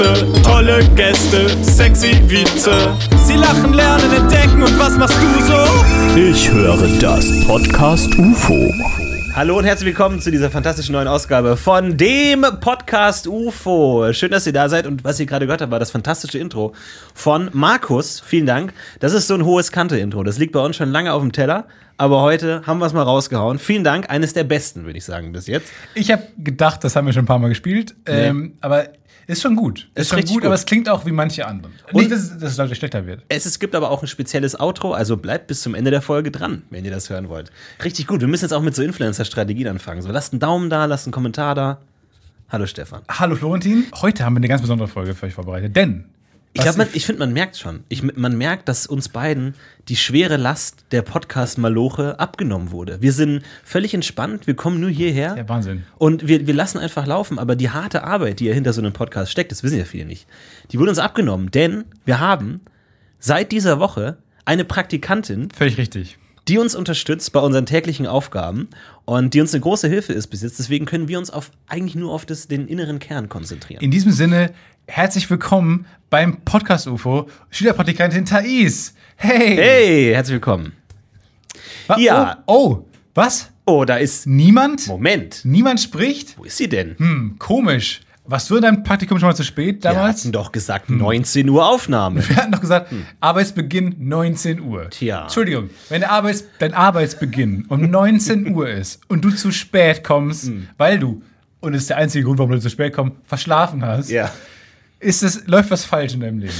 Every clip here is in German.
Tietze, tolle Gäste, sexy Wietze. Sie lachen, lernen, entdecken und was machst du so? Ich höre das Podcast UFO. Hallo und herzlich willkommen zu dieser fantastischen neuen Ausgabe von dem Podcast UFO. Schön, dass ihr da seid und was ihr gerade gehört habt, war das fantastische Intro von Markus. Vielen Dank. Das ist so ein hohes Kante-Intro. Das liegt bei uns schon lange auf dem Teller, aber heute haben wir es mal rausgehauen. Vielen Dank. Eines der besten, würde ich sagen, bis jetzt. Ich habe gedacht, das haben wir schon ein paar Mal gespielt, ähm, aber ist schon gut. Ist, Ist schon gut, gut. aber es klingt auch wie manche anderen. Und- Nicht, dass es, dass es deutlich schlechter wird. Es, es gibt aber auch ein spezielles Outro, also bleibt bis zum Ende der Folge dran, wenn ihr das hören wollt. Richtig gut. Wir müssen jetzt auch mit so Influencer-Strategien anfangen. So, lasst einen Daumen da, lasst einen Kommentar da. Hallo Stefan. Hallo Florentin, heute haben wir eine ganz besondere Folge für euch vorbereitet, denn Ich, glaub, man- ich finde, man merkt schon. Ich, man merkt, dass uns beiden die schwere Last der Podcast-Maloche abgenommen wurde. Wir sind völlig entspannt, wir kommen nur hierher. Ja, Wahnsinn. Und wir, wir lassen einfach laufen, aber die harte Arbeit, die ja hinter so einem Podcast steckt, das wissen ja viele nicht, die wurde uns abgenommen, denn wir haben seit dieser Woche eine Praktikantin, völlig richtig. die uns unterstützt bei unseren täglichen Aufgaben und die uns eine große Hilfe ist bis jetzt. Deswegen können wir uns auf eigentlich nur auf das, den inneren Kern konzentrieren. In diesem Sinne, herzlich willkommen beim Podcast UFO, Schülerpraktikantin Thais. Hey! Hey, herzlich willkommen. Wa- ja. Oh, oh, was? Oh, da ist. Niemand? Moment. Niemand spricht? Wo ist sie denn? Hm, komisch. Warst du in deinem Praktikum schon mal zu spät Wir damals? hatten doch gesagt 19 Uhr Aufnahme. Wir hatten doch gesagt, Arbeitsbeginn 19 Uhr. Hm. Tja. Entschuldigung, wenn der Arbeits dein Arbeitsbeginn um 19 Uhr ist und du zu spät kommst, Hm. weil du, und das ist der einzige Grund, warum du zu spät kommst, verschlafen hast, Ja. ist es, läuft was falsch in deinem Leben.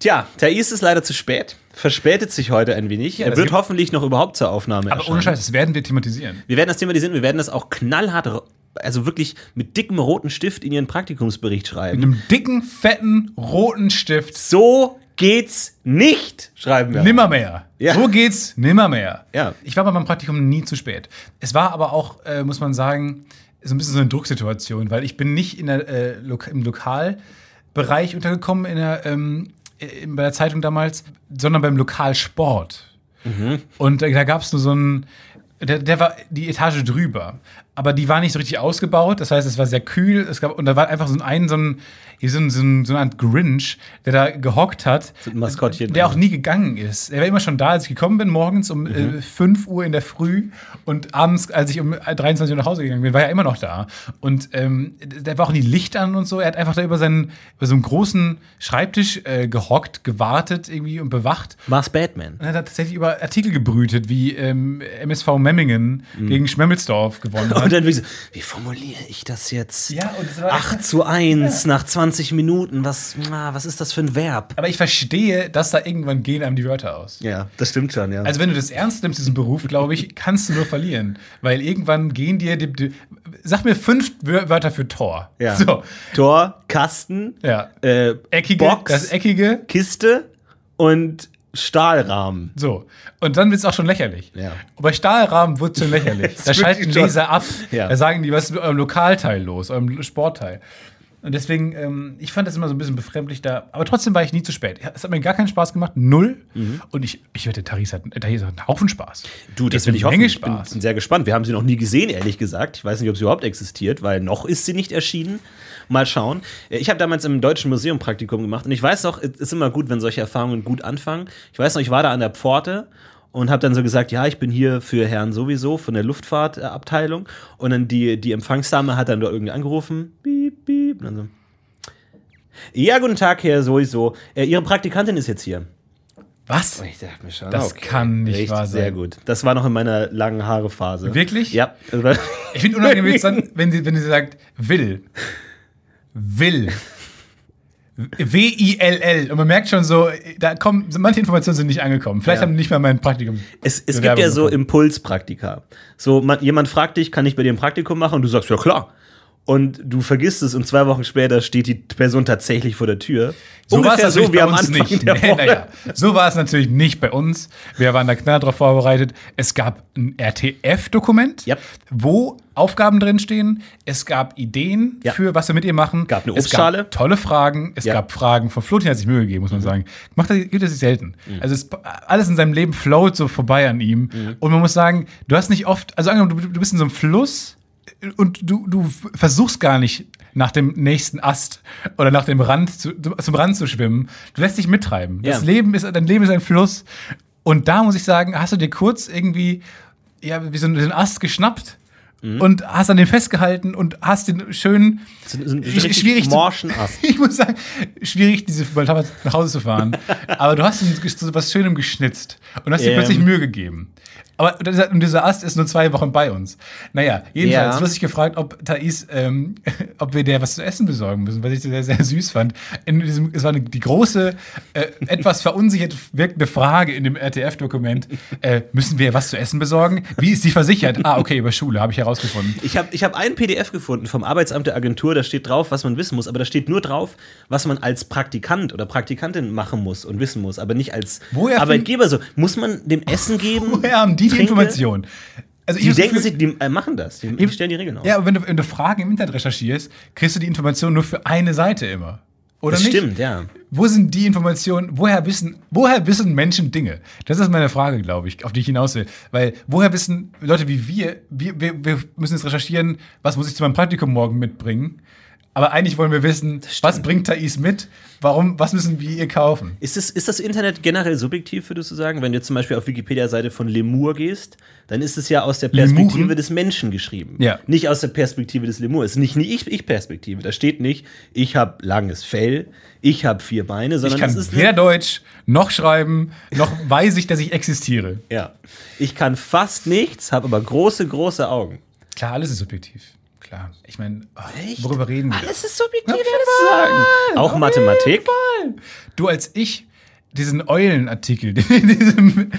Tja, Thais ist leider zu spät. Verspätet sich heute ein wenig. er das wird hoffentlich noch überhaupt zur Aufnahme Aber ohne Scheiß, das werden wir thematisieren. Wir werden das thematisieren, wir werden das auch knallhart, also wirklich mit dickem roten Stift in ihren Praktikumsbericht schreiben. Mit einem dicken, fetten, roten Stift. So geht's nicht, schreiben wir. Nimmermehr. Ja. So geht's nimmermehr. Ja. Ich war bei meinem Praktikum nie zu spät. Es war aber auch, äh, muss man sagen, so ein bisschen so eine Drucksituation, weil ich bin nicht in der, äh, Lok im Lokalbereich untergekommen in der, ähm, äh, bei der Zeitung damals, sondern beim Lokalsport. Und äh, da gab es nur so einen, der, der war die Etage drüber, aber die war nicht so richtig ausgebaut. Das heißt, es war sehr kühl. Es gab, und da war einfach so ein, so ein, hier so, ein, so, ein, so eine Art Grinch, der da gehockt hat. So ein Maskottchen Der auch nie gegangen ist. Er war immer schon da, als ich gekommen bin, morgens um äh, 5 Uhr in der Früh und abends, als ich um 23 Uhr nach Hause gegangen bin, war er immer noch da. Und ähm, der war auch nie Licht an und so. Er hat einfach da über, seinen, über so einen großen Schreibtisch äh, gehockt, gewartet irgendwie und bewacht. War's Batman? Und er hat tatsächlich über Artikel gebrütet, wie ähm, MSV Memmingen gegen Schmemmelsdorf gewonnen hat. Und dann wie, so, wie formuliere ich das jetzt? Ja, und es war 8 zu 1 nach 20 Minuten. Was, was ist das für ein Verb? Aber ich verstehe, dass da irgendwann gehen einem die Wörter aus. Ja, das stimmt schon, ja. Also wenn du das ernst nimmst, diesen Beruf, glaube ich, kannst du nur verlieren. Weil irgendwann gehen dir, die, die, sag mir fünf Wör- Wörter für Tor. ja. So, Tor, Kasten, ja. äh, Eckige, Box, das Eckige, Kiste und Stahlrahmen. so. Und dann wird es auch schon lächerlich. Ja. Bei Stahlrahmen wird es schon lächerlich. Da schalten Leser ab. Ja. Da sagen die, was ist mit eurem Lokalteil los, eurem Sportteil. Und deswegen, ähm, ich fand das immer so ein bisschen befremdlich da. Aber trotzdem war ich nie zu spät. Es hat mir gar keinen Spaß gemacht, null. Mhm. Und ich, ich wette, Tharis hat, Tharis hat einen Haufen Spaß. Du, das will ich hoffen. Menge Ich bin, Spaß. bin sehr gespannt. Wir haben sie noch nie gesehen, ehrlich gesagt. Ich weiß nicht, ob sie überhaupt existiert, weil noch ist sie nicht erschienen. Mal schauen. Äh, Ich habe damals im Deutschen Museum Praktikum gemacht und ich weiß noch, es ist immer gut, wenn solche Erfahrungen gut anfangen. Ich weiß noch, ich war da an der Pforte und habe dann so gesagt, ja, ich bin hier für Herrn sowieso von der Luftfahrtabteilung und dann die, die Empfangsdame hat dann da irgendwie angerufen, piep, piep, und dann so, ja, guten Tag, Herr sowieso. Äh, Ihre Praktikantin ist jetzt hier. Was? Und ich dachte mir schon, Das kann nicht richtig, wahr sein. Sehr gut. Das war noch in meiner langen Haare-Phase. Wirklich? Ja. Ich finde unangenehm wenn sie, wenn sie sagt, will. Will. W-I-L-L. Und man merkt schon so, da kommen, manche Informationen sind nicht angekommen. Vielleicht Ja. haben nicht mal mein Praktikum. Es, es gibt ja so. Impulspraktika. So, man, jemand fragt dich, kann ich bei dir ein Praktikum machen? Und du sagst, ja klar. Und du vergisst es und zwei Wochen später steht die Person tatsächlich vor der Tür. So war es natürlich so wie bei am uns nicht. der Nee, naja, so war es natürlich nicht bei uns. Wir waren da knall drauf vorbereitet. Es gab ein RTF-Dokument, Yep. wo Aufgaben drinstehen. Es gab Ideen Ja. für, was wir mit ihr machen. Gab eine es Obstschale. gab tolle Fragen. Es Ja. gab Fragen von Florentin hat sich Mühe gegeben, muss man sagen. Macht er, gibt es sich selten. Mhm. Also es, alles in seinem Leben float so vorbei an ihm. Und man muss sagen, du hast nicht oft, also angenommen, du, du bist in so einem Fluss und du, du versuchst gar nicht nach dem nächsten Ast oder nach dem Rand zu, zum Rand zu schwimmen. Du lässt dich mittreiben. Das Ja. Leben ist, dein Leben ist ein Fluss. Und da muss ich sagen, hast du dir kurz irgendwie ja, wie so einen Ast geschnappt und hast an den festgehalten und hast den schön So- so- schwierig morschen Ast. Ich muss sagen, schwierig, diese Baltama nach Hause zu fahren. Aber du hast so was Schönem geschnitzt und hast dir Ähm. plötzlich Mühe gegeben. Aber dieser, und dieser Ast ist nur zwei Wochen bei uns. Naja, jedenfalls, Ja. du hast dich gefragt, ob Thais, ähm, ob wir der was zu essen besorgen müssen, was ich sehr, sehr süß fand. In diesem, es war eine, die große, äh, etwas verunsichert wirkende Frage in dem RTF-Dokument. Äh, müssen wir was zu essen besorgen? Wie ist sie versichert? Ah, okay, über Schule, habe ich herausgefunden. Ich habe ich hab ein PDF gefunden vom Arbeitsamt der Agentur, da steht drauf, was man wissen muss, aber da steht nur drauf, was man als Praktikant oder Praktikantin machen muss und wissen muss, aber nicht als Woher Arbeitgeber so. Muss man dem Essen geben? Woher haben die die Trinke? Information? Also Die denken Gefühl- sich, die äh, machen das, die, die stellen die Regeln auf. Ja, aber wenn du, wenn du Fragen im Internet recherchierst, kriegst du die Information nur für eine Seite immer. Oder das nicht? stimmt, ja. Wo sind die Informationen? Woher wissen, woher wissen Menschen Dinge? Das ist meine Frage, glaube ich, auf die ich hinaus will. Weil woher wissen Leute wie wir, wir, wir, wir müssen jetzt recherchieren, was muss ich zu meinem Praktikum morgen mitbringen? Aber eigentlich wollen wir wissen, was bringt Thais mit? Warum, was müssen wir ihr kaufen? Ist das, ist das Internet generell subjektiv, würdest du sagen? Wenn du zum Beispiel auf Wikipedia-Seite von Lemur gehst, dann ist es ja aus der Perspektive Lemuren? des Menschen geschrieben. Ja. Nicht aus der Perspektive des Lemurs. Es ist nicht eine Ich- Ich-Perspektive. da steht nicht, ich habe langes Fell, ich habe vier Beine, sondern Ich kann es ist weder Deutsch noch schreiben, noch weiß ich, dass ich existiere. ja. Ich kann fast nichts, habe aber große, große Augen. Klar, alles ist subjektiv. Klar. Ich meine, oh, Echt? worüber reden wir? Alles ist subjektiv, du sagen. Auch Auf Mathematik. jeden Fall. Du als ich diesen Eulenartikel, diesem,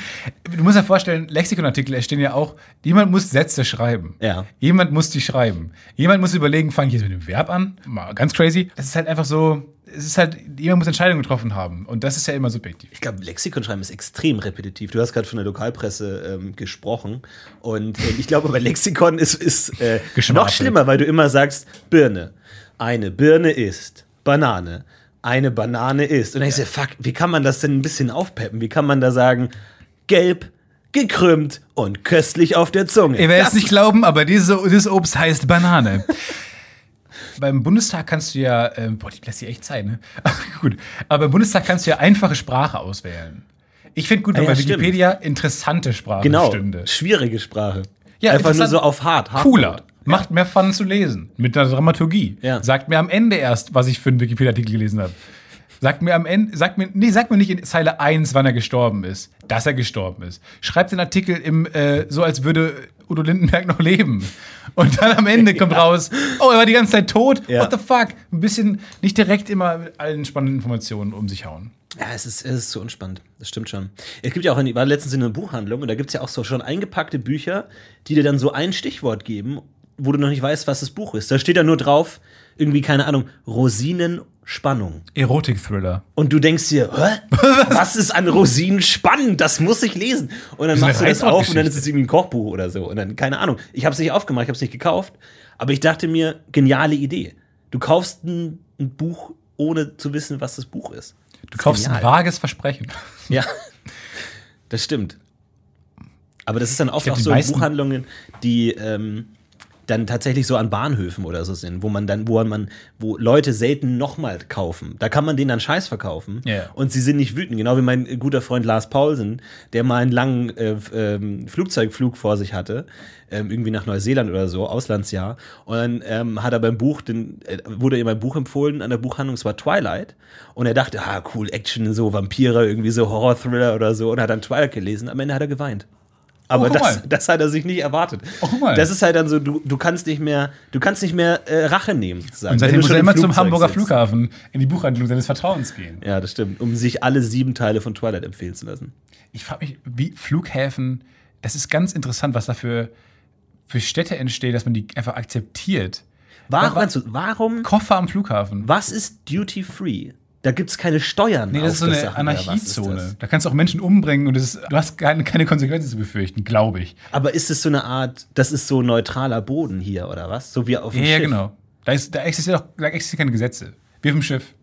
du musst dir vorstellen, Lexikonartikel entstehen ja auch, jemand muss Sätze schreiben. Ja. Jemand muss die schreiben. Jemand muss überlegen, fange ich jetzt mit dem Verb an? Mal ganz crazy. Es ist halt einfach so, es ist halt, jemand muss Entscheidungen getroffen haben. Und das ist ja immer subjektiv. Ich glaube, Lexikon schreiben ist extrem repetitiv. Du hast gerade von der Lokalpresse ähm, gesprochen. Und äh, ich glaube, bei Lexikon ist es äh, noch schlimmer, weil du immer sagst, Birne. Eine Birne ist Banane. Eine Banane ist. Und dann denkst du, fuck, wie kann man das denn ein bisschen aufpeppen? Wie kann man da sagen, gelb, gekrümmt und köstlich auf der Zunge? Ihr werdet es nicht glauben, aber diese, dieses Obst heißt Banane. beim Bundestag kannst du ja, ähm, boah, die lässt sich echt Zeit, ne? gut. Aber beim Bundestag kannst du ja einfache Sprache auswählen. Ich finde gut, wenn Ah ja, bei stimmt. Wikipedia interessante Sprache Genau, stünde. schwierige Sprache. Ja, Einfach nur so auf hart. hart Cooler. Macht mehr Fun zu lesen. Mit einer Dramaturgie. Ja. Sagt mir am Ende erst, was ich für einen Wikipedia-Artikel gelesen habe. Sagt mir am Ende, sagt mir, nee, sagt mir nicht in Zeile 1, wann er gestorben ist, dass er gestorben ist. Schreibt den Artikel im, äh, so als würde Udo Lindenberg noch leben. Und dann am Ende kommt raus, oh, er war die ganze Zeit tot. Ja. What the fuck? Ein bisschen nicht direkt immer mit allen spannenden Informationen um sich hauen. Ja, es ist, es ist so unspannend. Das stimmt schon. Es gibt ja auch, in, ich war letztens in einer Buchhandlung und da gibt es ja auch so schon eingepackte Bücher, die dir dann so ein Stichwort geben, wo du noch nicht weißt, was das Buch ist. Da steht da nur drauf, irgendwie, keine Ahnung, Rosinenspannung. Erotik-Thriller. Und du denkst dir, hä? Was ist an Rosinen spannend? Das muss ich lesen. Und dann ist machst du das auf und dann ist es irgendwie ein Kochbuch oder so. Und dann, keine Ahnung. Ich habe es nicht aufgemacht, ich habe es nicht gekauft. Aber ich dachte mir, geniale Idee. Du kaufst ein, ein Buch, ohne zu wissen, was das Buch ist. Du kaufst genial. ein vages Versprechen. Ja, das stimmt. Aber das ist dann oft auch so in Buchhandlungen, die ähm, dann tatsächlich so an Bahnhöfen oder so sind, wo man dann, wo man, wo Leute selten nochmal kaufen. Da kann man denen dann Scheiß verkaufen Ja. und sie sind nicht wütend. Genau wie mein guter Freund Lars Paulsen, der mal einen langen äh, ähm, Flugzeugflug vor sich hatte, ähm, irgendwie nach Neuseeland oder so, Auslandsjahr. Und dann ähm, hat er beim Buch, den, äh, wurde ihm ein Buch empfohlen an der Buchhandlung, es war Twilight. Und er dachte, ah, cool, Action, so Vampire, irgendwie so Horror-Thriller oder so. Und hat dann Twilight gelesen. Am Ende hat er geweint. Aber Oh, das, das hat er sich nicht erwartet. Oh, guck mal. Das ist halt dann so, du, du kannst nicht mehr, du kannst nicht mehr äh, Rache nehmen, sozusagen. Und seitdem muss er im immer zum Hamburger sitzt. Flughafen in die Buchhandlung seines Vertrauens gehen. Ja, das stimmt. Um sich alle sieben Teile von Twilight empfehlen zu lassen. Ich frage mich, wie Flughäfen, das ist ganz interessant, was da für, Städte entstehen, dass man die einfach akzeptiert. Warum, warum, Koffer am Flughafen. was ist Duty Free? Da gibt es keine Steuern. Nee, das ist so eine Anarchiezone. Da kannst du auch Menschen umbringen und ist, du hast keine, keine Konsequenzen zu befürchten, glaube ich. Aber ist es so eine Art, das ist so neutraler Boden hier, oder was? So wie auf dem Ja, ja, Schiff. genau. Da, ist, da, existiert auch, da existieren keine Gesetze. Wie auf dem Schiff.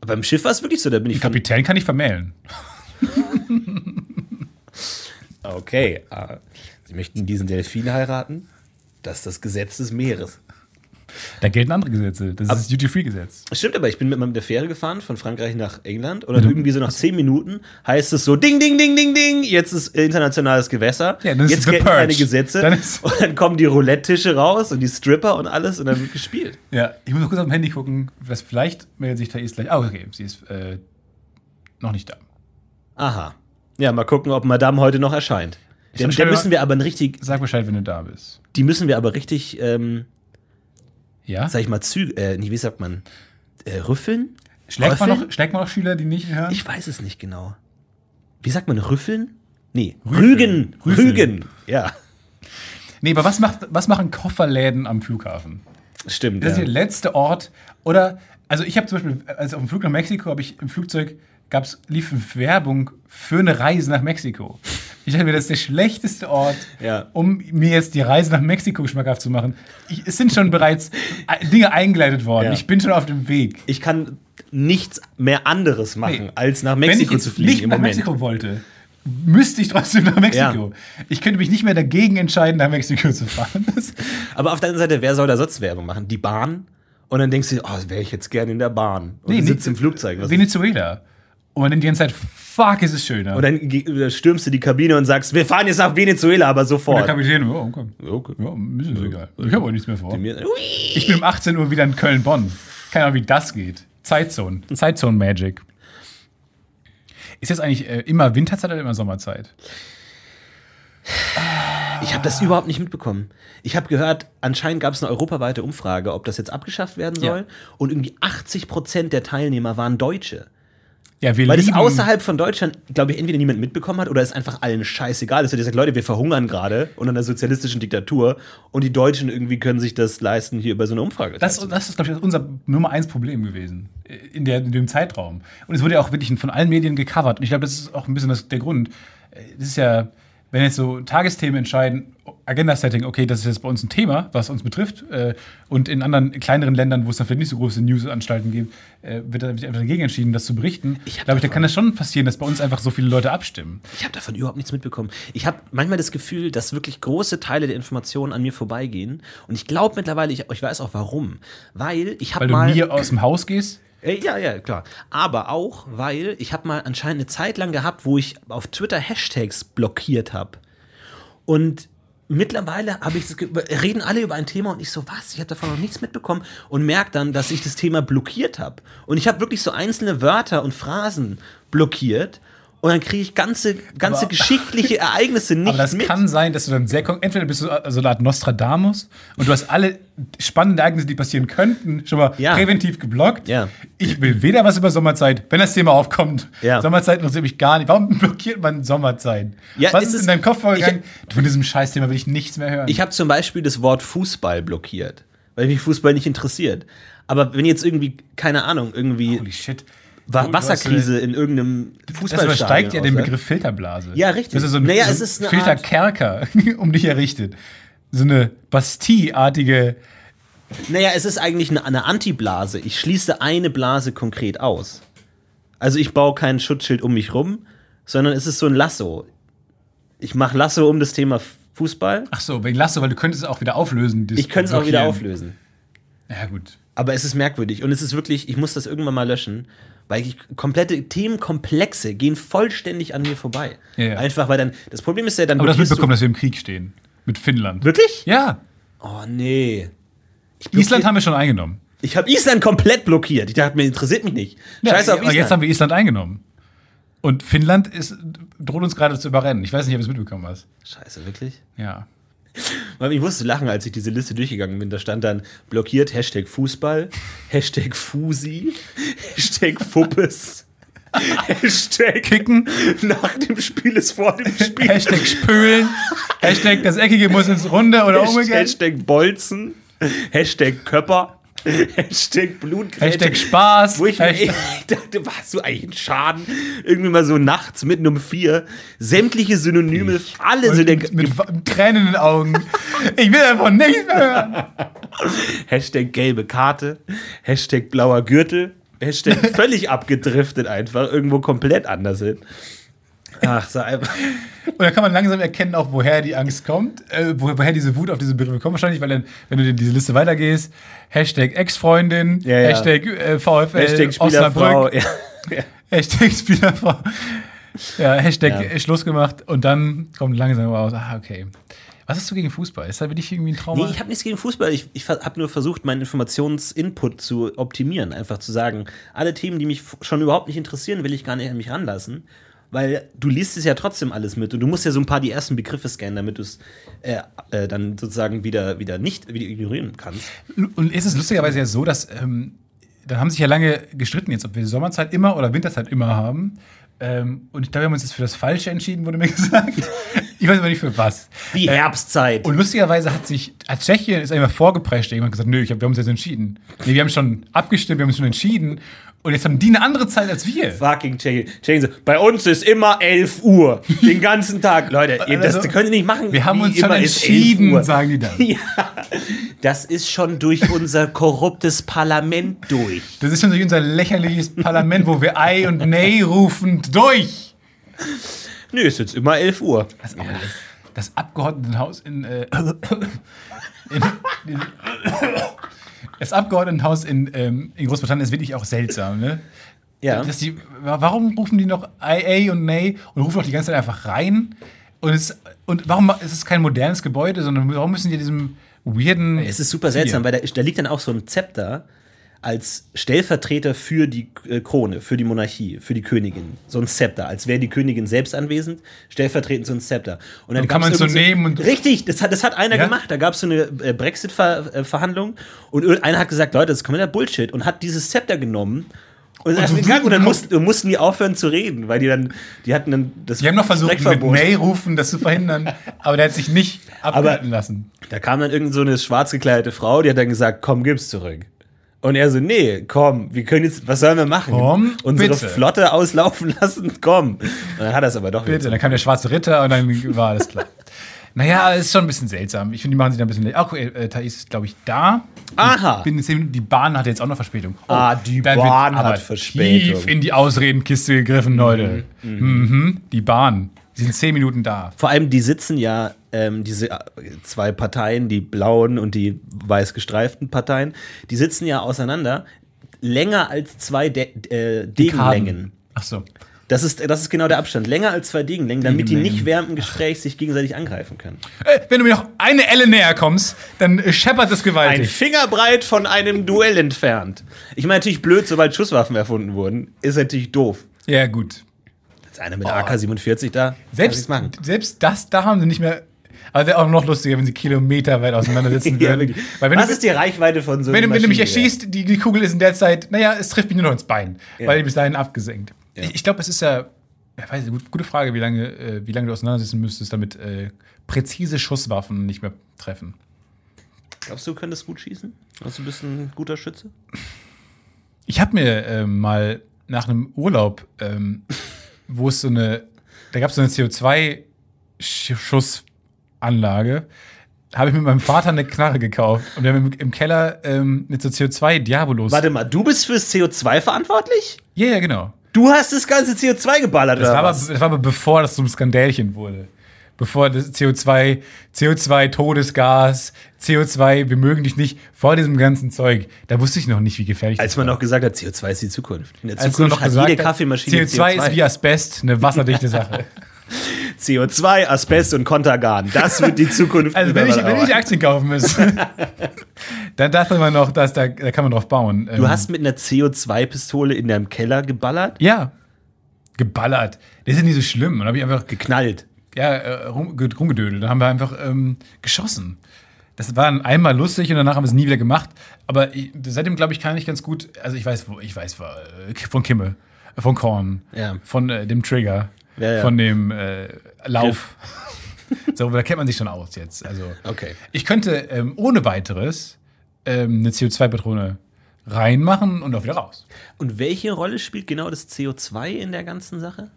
Beim Schiff war es wirklich so, da bin ich Der Kapitän kann nicht vermählen. Okay. äh, Sie möchten diesen Delfin heiraten? Das ist das Gesetz des Meeres. Da gelten andere Gesetze. Das ist das Duty-Free-Gesetz. Stimmt, aber ich bin mit mit der Fähre gefahren von Frankreich nach England und dann irgendwie so nach zehn Minuten heißt es so: Ding, ding, ding, ding, ding, jetzt ist internationales Gewässer. Ja, jetzt gelten Purge. keine Gesetze. Dann und dann kommen die Roulette-Tische raus und die Stripper und alles und dann wird gespielt. Ja, ich muss noch kurz auf dem Handy gucken. Was vielleicht meldet sich Thais gleich. Ah, okay, sie ist äh, noch nicht da. Aha. Ja, mal gucken, ob Madame heute noch erscheint. Ich Den, stell der mir müssen wir aber richtig, Sag Bescheid, wenn du da bist. die müssen wir aber richtig, ähm, Ja? sag ich mal, zü äh, nicht, wie sagt man, äh, rüffeln? Schlägt man, noch, schlägt man noch Schüler, die nicht hören? Ich weiß es nicht genau. Wie sagt man, rüffeln? Nee, rügen. Rüffeln. Rügen. Ja, nee, aber was, macht, was machen Kofferläden am Flughafen? stimmt. Das ist ja. der letzte Ort. Oder, also ich habe zum Beispiel, als auf dem Flug nach Mexiko, habe ich im Flugzeug, gab's, lief Werbung für eine Reise nach Mexiko. Ich dachte mir, das ist der schlechteste Ort, Ja. um mir jetzt die Reise nach Mexiko schmackhaft zu machen. Ich, es sind schon bereits äh, Dinge eingeleitet worden. Ja. Ich bin schon auf dem Weg. Ich kann nichts mehr anderes machen, Nee. als nach Wenn ich Mexiko zu fliegen nicht im nach Moment. Mexiko wollte, müsste ich trotzdem nach Mexiko. Ich könnte mich nicht mehr dagegen entscheiden, nach Mexiko zu fahren. Aber auf der anderen Seite, wer soll da sonst Werbung machen? Die Bahn? Und dann denkst du, oh, wäre ich jetzt gerne in der Bahn. Und du sitzt im Flugzeug. Was Venezuela. Und man denkt die ganze Zeit, fuck, ist es schöner. und dann stürmst du die Kabine und sagst, wir fahren jetzt nach Venezuela, aber Und der sofort. Kapitän, ja, okay. Okay. Ja, ist es egal. Ich habe auch nichts mehr vor. Ich bin um 18 Uhr wieder in Köln-Bonn. Keine Ahnung, wie das geht. Zeitzone. Zeitzone-Magic. Ist jetzt eigentlich äh, immer Winterzeit oder immer Sommerzeit? Ich habe das überhaupt nicht mitbekommen. Ich habe gehört, anscheinend gab es eine europaweite Umfrage, ob das jetzt abgeschafft werden soll. Ja. Und irgendwie 80 Prozent der Teilnehmer waren Deutsche. Ja, wir Weil das außerhalb von Deutschland, glaube ich, entweder niemand mitbekommen hat oder es einfach allen scheißegal ist. Und die sagen, Leute, wir verhungern gerade unter einer sozialistischen Diktatur und die Deutschen irgendwie können sich das leisten, hier über so eine Umfrage Das, teilzunehmen. das ist, glaube ich, unser Nummer eins Problem gewesen äh, in, der, in dem Zeitraum. Und es wurde ja auch wirklich von allen Medien gecovert. Und ich glaube, das ist auch ein bisschen das, der Grund. Äh, Das ist ja, wenn jetzt so Tagesthemen entscheiden, Agenda-Setting, okay, das ist jetzt bei uns ein Thema, was uns betrifft. Äh, und in anderen kleineren Ländern, wo es dann vielleicht nicht so große Newsanstalten gibt, äh, wird da wird einfach dagegen entschieden, das zu berichten. Ich glaube da kann das schon passieren, dass bei uns einfach so viele Leute abstimmen. Ich habe davon überhaupt nichts mitbekommen. Ich habe manchmal das Gefühl, dass wirklich große Teile der Informationen an mir vorbeigehen. Und ich glaube mittlerweile, ich, ich weiß auch warum. Weil ich habe Weil du mal. nie aus dem Haus gehst. Äh, Ja, ja, klar. Aber auch, weil ich habe mal anscheinend eine Zeit lang gehabt, wo ich auf Twitter Hashtags blockiert habe. Und mittlerweile habe ich das reden alle über ein Thema und ich so, was? Ich habe davon noch nichts mitbekommen und merke dann, dass ich das Thema blockiert habe. Und ich habe wirklich so einzelne Wörter und Phrasen blockiert. Und dann kriege ich ganze, ganze Aber- geschichtliche Ereignisse nicht Aber das mit. kann sein, dass du dann sehr entweder bist du so eine Art Nostradamus und du hast alle spannenden Ereignisse, die passieren könnten, schon mal Ja. präventiv geblockt. Ja. Ich will weder was über Sommerzeit, wenn das Thema aufkommt. Ja. Sommerzeit interessiert mich gar nicht. Warum blockiert man Sommerzeit? Was ist ist- in deinem Kopf vorgegangen? ich- Von diesem Scheißthema will ich nichts mehr hören. Ich habe zum Beispiel das Wort Fußball blockiert, weil mich Fußball nicht interessiert. Aber wenn jetzt irgendwie, keine Ahnung, irgendwie Holy shit. Wasserkrise in irgendeinem Das Fußballstadion. übersteigt ja den außer- Begriff Filterblase. Ja, richtig. Das ist so ein, Naja, so es ist eine Filterkerker um dich errichtet. So eine Bastille-artige. Naja, es ist eigentlich eine, eine Antiblase. Ich schließe eine Blase konkret aus. Also ich baue kein Schutzschild um mich rum, sondern es ist so ein Lasso. Ich mache Lasso um das Thema Fußball. Ach so, wegen Lasso, weil du könntest es auch wieder auflösen. das Ich könnte es auch wieder auflösen. Ja, gut. Aber es ist merkwürdig und es ist wirklich, ich muss das irgendwann mal löschen, weil ich, komplette Themenkomplexe gehen vollständig an mir vorbei. Ja, ja. Einfach, weil dann, das Problem ist ja dann. Aber du hast blockierst mitbekommen, dass wir im Krieg stehen. Mit Finnland. Wirklich? Ja. Oh nee. Island haben wir schon eingenommen. Ich habe Island komplett blockiert. Ich dachte, mir interessiert mich nicht. Scheiße auf aber Island. jetzt haben wir Island eingenommen. Und Finnland ist, droht uns gerade zu überrennen. Ich weiß nicht, ob du es mitbekommen hast. Scheiße, wirklich? Ja. Ich musste lachen, als ich diese Liste durchgegangen bin. Da stand dann blockiert Hashtag Fußball, Hashtag Fusi, Hashtag Fuppes, Hashtag Kicken, nach dem Spiel ist vor dem Spiel, Hashtag Spülen, Hashtag das Eckige muss ins Runde oder umgekehrt. Hashtag Bolzen, Hashtag Körper, Hashtag Blutgrätsche. Hashtag Spaß. Wo ich mir Hashtag, dachte, warst du eigentlich ein Schaden? Irgendwie mal so nachts mitten um vier. Sämtliche Synonyme, alle so der mit, mit Tränen in den Augen. Ich will davon nichts mehr hören. Hashtag gelbe Karte, Hashtag blauer Gürtel, Hashtag völlig abgedriftet einfach, irgendwo komplett anders hin. Ach, so einfach. Und dann kann man langsam erkennen, auch woher die Angst kommt, äh, wo, woher diese Wut auf diese Begriffe kommt. Wahrscheinlich, weil dann, wenn du in diese Liste weitergehst, Hashtag Ex-Freundin, Ja, ja. Hashtag äh, VfL, Hashtag Spielerfrau. Osnabrück, Ja. Hashtag Spielerfrau. Ja, Hashtag Ja. Schluss gemacht und dann kommt langsam raus, ah, okay. Was hast du gegen Fußball? Ist da wirklich irgendwie ein Trauma? Nee, ich habe nichts gegen Fußball. Ich, ich habe nur versucht, meinen Informationsinput zu optimieren. Einfach zu sagen, alle Themen, die mich schon überhaupt nicht interessieren, will ich gar nicht an mich ranlassen. Weil du liest es ja trotzdem alles mit und du musst ja so ein paar die ersten Begriffe scannen, damit du es äh, äh, dann sozusagen wieder, wieder nicht wieder ignorieren kannst. Und ist es lustigerweise ja so, dass ähm, dann haben sich ja lange gestritten jetzt, ob wir Sommerzeit immer oder Winterzeit immer haben. Ähm, und ich glaube, wir haben uns jetzt für das Falsche entschieden, wurde mir gesagt. ich weiß aber nicht für was. Die Herbstzeit. Und lustigerweise hat sich, als Tschechien ist einmal vorgeprescht, jemand gesagt, nö, ich hab, wir haben uns jetzt entschieden. Nee, wir haben schon abgestimmt, wir haben uns schon entschieden. Und jetzt haben die eine andere Zeit als wir. Fucking so, bei uns ist immer 11 Uhr. Den ganzen Tag. Leute, ihr, das Also, könnt ihr nicht machen. Wir haben uns schon immer ist 11 entschieden, sagen die dann. Ja, das ist schon durch unser korruptes Parlament durch. Das ist schon durch unser lächerliches Parlament, wo wir Ei und Nay rufen, durch. Nö, ist jetzt immer 11 Uhr. Das, auch das Abgeordnetenhaus in, äh, in, in das Abgeordnetenhaus in, ähm, in Großbritannien ist wirklich auch seltsam, ne? Ja. Dass die, warum rufen die noch IA und Nay und rufen doch die ganze Zeit einfach rein? Und, es, und warum ist es kein modernes Gebäude, sondern warum müssen die diesem weirden. Es ist super seltsam, weil da, da liegt dann auch so ein Zepter als Stellvertreter für die äh, Krone, für die Monarchie, für die Königin. So ein Zepter, als wäre die Königin selbst anwesend, stellvertretend so ein Zepter. Und dann Und kann man so irgend nehmen und- Richtig, das hat, das hat einer Ja? gemacht. Da gab es so eine äh, Brexit-Verhandlung und ir- einer hat gesagt, Leute, das ist kompletter Bullshit und hat dieses Zepter genommen. Und, so gegangen, und dann mussten, mussten die aufhören zu reden, weil die dann, die hatten dann das Die haben noch versucht, mit. Nay rufen das zu verhindern, aber der hat sich nicht abhalten lassen. Da kam dann irgend so eine schwarz gekleidete Frau, die hat dann gesagt, komm, gib's zurück. Und er so, nee, komm, wir können jetzt, was sollen wir machen? Komm, Unsere bitte. Flotte auslaufen lassen, komm. Und dann hat er es aber doch Bitte, dann kam der schwarze Ritter und dann war alles klar. Naja, ist schon ein bisschen seltsam. Ich finde, die machen sich da ein bisschen. Ach, äh, Thais ist, glaube ich, da. Aha. Bin jetzt eben- die Bahn hat jetzt auch noch Verspätung. Oh, Ah, die Bahn hat Verspätung. Tief in die Ausredenkiste gegriffen, Leute. Mhm. Die Bahn. Sie sind zehn Minuten da. Vor allem, die sitzen ja, ähm, diese äh, zwei Parteien, die blauen und die weiß gestreiften Parteien, die sitzen ja auseinander länger als zwei De äh, Degenlängen. Ach so. Das ist, das ist genau der Abstand. Länger als zwei Degenlängen, damit die nicht während dem Gespräch sich gegenseitig angreifen können. Äh, wenn du mir noch eine Elle näher kommst, dann äh, scheppert es Ein gewaltig. Fingerbreit von einem Duell entfernt. Ich meine, natürlich blöd, sobald Schusswaffen erfunden wurden, ist natürlich doof. Ja, gut. Jetzt einer mit AK-47 da. Selbst, selbst das, da haben sie nicht mehr. Aber wäre auch noch lustiger, wenn sie kilometerweit auseinandersitzen Ja, würden. wenn Was du, ist die Reichweite von so wenn, du, einem wenn du mich erschießt, die, die Kugel ist in der Zeit, naja, es trifft mich nur noch ins Bein, Ja. weil die bis dahin abgesenkt. Ja. Ich, ich glaube, es ist ja, ja weiß ich, gut, gute Frage, wie lange, äh, wie lange du auseinandersetzen müsstest, damit äh, präzise Schusswaffen nicht mehr treffen. Glaubst du, du könntest gut schießen? Glaubst du, du bist ein guter Schütze? Ich habe mir ähm, mal nach einem Urlaub, ähm, wo es so eine, da gab es so eine CO2-Schussanlage, habe ich mit meinem Vater eine Knarre gekauft und wir haben im, im Keller ähm, mit so CO2 Diabolos. Warte mal, du bist fürs CO2 verantwortlich? Ja, ja, genau. Du hast das ganze CO2 geballert, Das oder war, aber, was? das war aber bevor das zum Skandälchen wurde. Bevor das CO2, CO2 Todesgas, CO2, wir mögen dich nicht, vor diesem ganzen Zeug, da wusste ich noch nicht, wie gefährlich Als das man war. noch gesagt hat, CO2 ist die Zukunft. In der Als man Zukunft noch hat gesagt jede hat, Kaffeemaschine CO2, ist wie Asbest, eine wasserdichte Sache. CO2, Asbest und Kontergan. Das wird die Zukunft. Also wenn ich, wenn ich. Aktien kaufen müsste, dann dachte man noch, dass da, da kann man drauf bauen. Du hast mit einer CO2-Pistole in deinem Keller geballert? ja geballert. Das ist ja nicht so schlimm. Dann habe ich einfach Geknallt. Ja, äh, rum, ge- rumgedödelt. Dann haben wir einfach ähm, geschossen. Das war dann einmal lustig und danach haben wir es nie wieder gemacht. Aber ich, seitdem, glaube ich, kann ich ganz gut. Also ich weiß, wo, ich weiß äh, von Kimme, äh, von Korn, Ja. von äh, dem Trigger, Ja, ja. von dem äh, Lauf. so, da kennt man sich schon aus jetzt. Also Okay. ich könnte ähm, ohne weiteres ähm, eine CO2-Patrone reinmachen und auch wieder raus. Und welche Rolle spielt genau das CO2 in der ganzen Sache?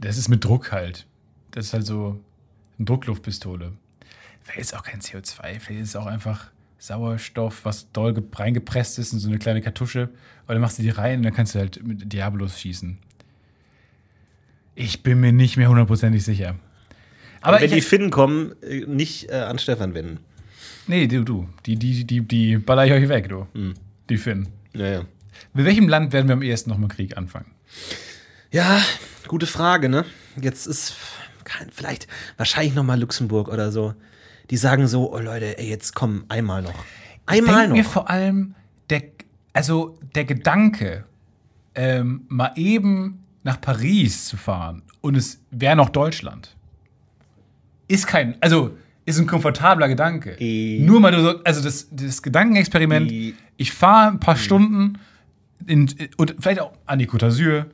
Das ist mit Druck halt. Das ist halt so eine Druckluftpistole. Vielleicht ist auch kein CO2, vielleicht ist es auch einfach Sauerstoff, was doll ge- reingepresst ist in so eine kleine Kartusche. Und dann machst du die rein und dann kannst du halt mit Diabolos schießen. Ich bin mir nicht mehr hundertprozentig sicher. Aber Wenn ich, die Finnen kommen, äh, nicht äh, an Stefan wenden. nee, du, du, die, die, die, die baller ich euch weg, du. Die Finnen. Ja, ja. Mit welchem Land werden wir am ehesten nochmal Krieg anfangen? Ja, gute Frage, ne? Jetzt ist kein, vielleicht, wahrscheinlich noch mal Luxemburg oder so. Die sagen so, oh Leute, ey, jetzt komm, einmal noch. Einmal mir noch. vor allem, der, also der Gedanke, ähm, mal eben nach Paris zu fahren und es wäre noch Deutschland, ist kein, also ist ein komfortabler Gedanke. I- Nur mal so, also das, das Gedankenexperiment, I- ich fahre ein paar Stunden in, und vielleicht auch an die Côte d'Azur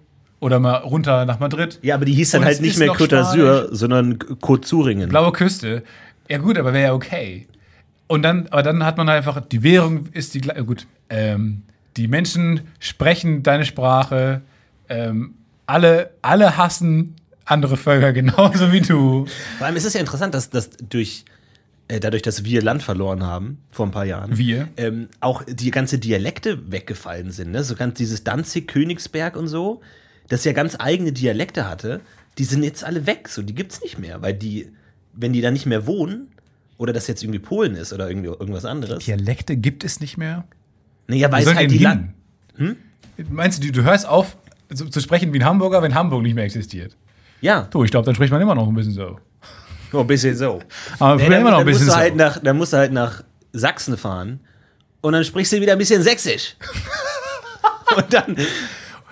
oder mal runter nach Madrid. Ja, aber die hieß dann Und halt nicht mehr Côte d'Azur, sondern Côte Zuringen. Blaue Küste. Ja gut, aber wäre ja okay. Und dann, aber dann hat man halt einfach, die Währung ist die gleiche. Gut, ähm, die Menschen sprechen deine Sprache. Ähm, alle, alle hassen andere Völker genauso wie du. Vor allem ist es ja interessant, dass, dass durch, äh, dadurch, dass wir Land verloren haben, vor ein paar Jahren, Wir? ähm, auch die ganze Dialekte weggefallen sind. Ne? So ganz dieses Danzig, Königsberg und so, das ja ganz eigene Dialekte hatte, die sind jetzt alle weg. So, die gibt's nicht mehr, weil die, wenn die da nicht mehr wohnen, oder das jetzt irgendwie Polen ist oder irgendwie irgendwas anderes. Dialekte gibt es nicht mehr. Naja, weil es halt die Land. hin? Meinst du, du hörst auf zu, zu sprechen wie ein Hamburger, wenn Hamburg nicht mehr existiert? Ja, Du, ich glaube, dann spricht man immer noch ein bisschen so. nur ein bisschen so. Aber Nee, dann, immer noch ein bisschen so. halt nach, dann musst du halt nach Sachsen fahren und dann sprichst du wieder ein bisschen sächsisch. und dann,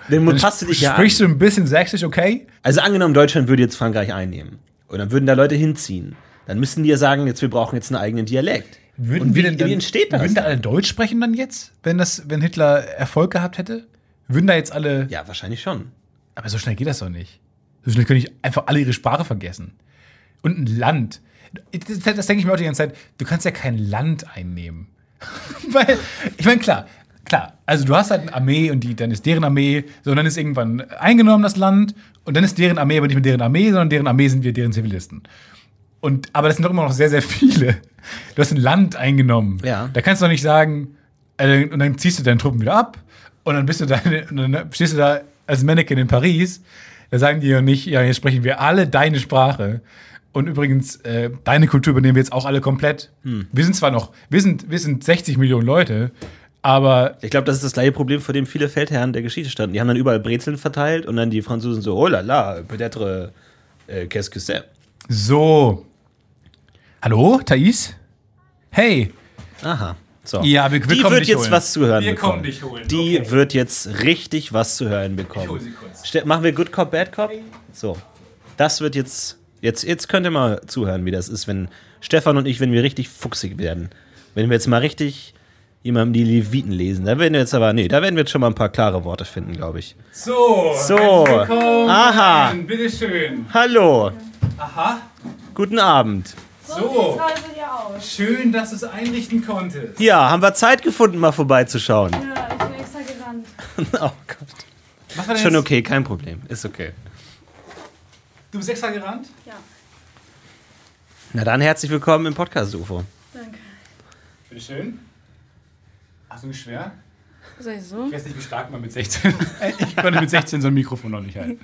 dann passt du dich ja an. Sprichst du ein bisschen sächsisch, okay? Also angenommen, Deutschland würde jetzt Frankreich einnehmen und dann würden da Leute hinziehen. Dann müssten die ja sagen, jetzt wir brauchen jetzt einen eigenen Dialekt. und wie, wie entsteht das? Würden da alle Deutsch sprechen dann jetzt, wenn, das, wenn Hitler Erfolg gehabt hätte? Würden da jetzt alle. Ja, wahrscheinlich schon. Aber so schnell geht das doch nicht. So schnell können ich einfach alle ihre Sprache vergessen. Und ein Land. Das, das denke ich mir auch die ganze Zeit. Du kannst ja kein Land einnehmen. Weil, ich meine, klar, klar. Also du hast halt eine Armee und die, dann ist deren Armee, so dann ist irgendwann eingenommen das Land und dann ist deren Armee aber nicht mehr deren Armee, sondern deren Armee sind wir deren Zivilisten. Und, aber das sind doch immer noch sehr, sehr viele. Du hast ein Land eingenommen. Ja. Da kannst du doch nicht sagen, äh, und dann ziehst du deine Truppen wieder ab und dann bist du da, und dann stehst du da als Mannequin in Paris. Da sagen die ja nicht, ja, jetzt sprechen wir alle deine Sprache. Und übrigens, äh, deine Kultur übernehmen wir jetzt auch alle komplett. Hm. Wir sind zwar noch, wir sind, wir sind 60 Millionen Leute, aber Ich glaube, das ist das gleiche Problem, vor dem viele Feldherren der Geschichte standen. Die haben dann überall Brezeln verteilt und dann die Franzosen so, oh la la, peut-être, äh, qu'est-ce que c'est? so. Hallo, Thais? Hey, Aha. So. Ja, wir- wir die kommen wird jetzt holen. was zu hören Wir bekommen. kommen dich holen, Die okay. wird jetzt richtig was zu hören bekommen. Ich hol sie kurz. Machen wir Good Cop, Bad Cop? So. Das wird jetzt, jetzt. Jetzt könnt ihr mal zuhören, wie das ist, wenn Stefan und ich, wenn wir richtig fuchsig werden. Wenn wir jetzt mal richtig jemandem die Leviten lesen. Da werden wir jetzt aber, nee, da werden wir jetzt schon mal ein paar klare Worte finden, glaube ich. So, So. herzlich willkommen. Aha. Bitteschön. Hallo. Aha. Guten Abend. So, aus. schön, dass du es einrichten konntest. Ja, haben wir Zeit gefunden, mal vorbeizuschauen. Ja, ich bin extra gerannt. oh Gott. Schon okay, kein Problem. Ist okay. Du bist extra gerannt? Ja, Na dann herzlich willkommen im Podcast UFO. danke. Bitteschön. Hast du mich schwer? Ich so? Ich weiß nicht, wie stark man mit 16. ich konnte mit 16 so ein Mikrofon noch nicht halten.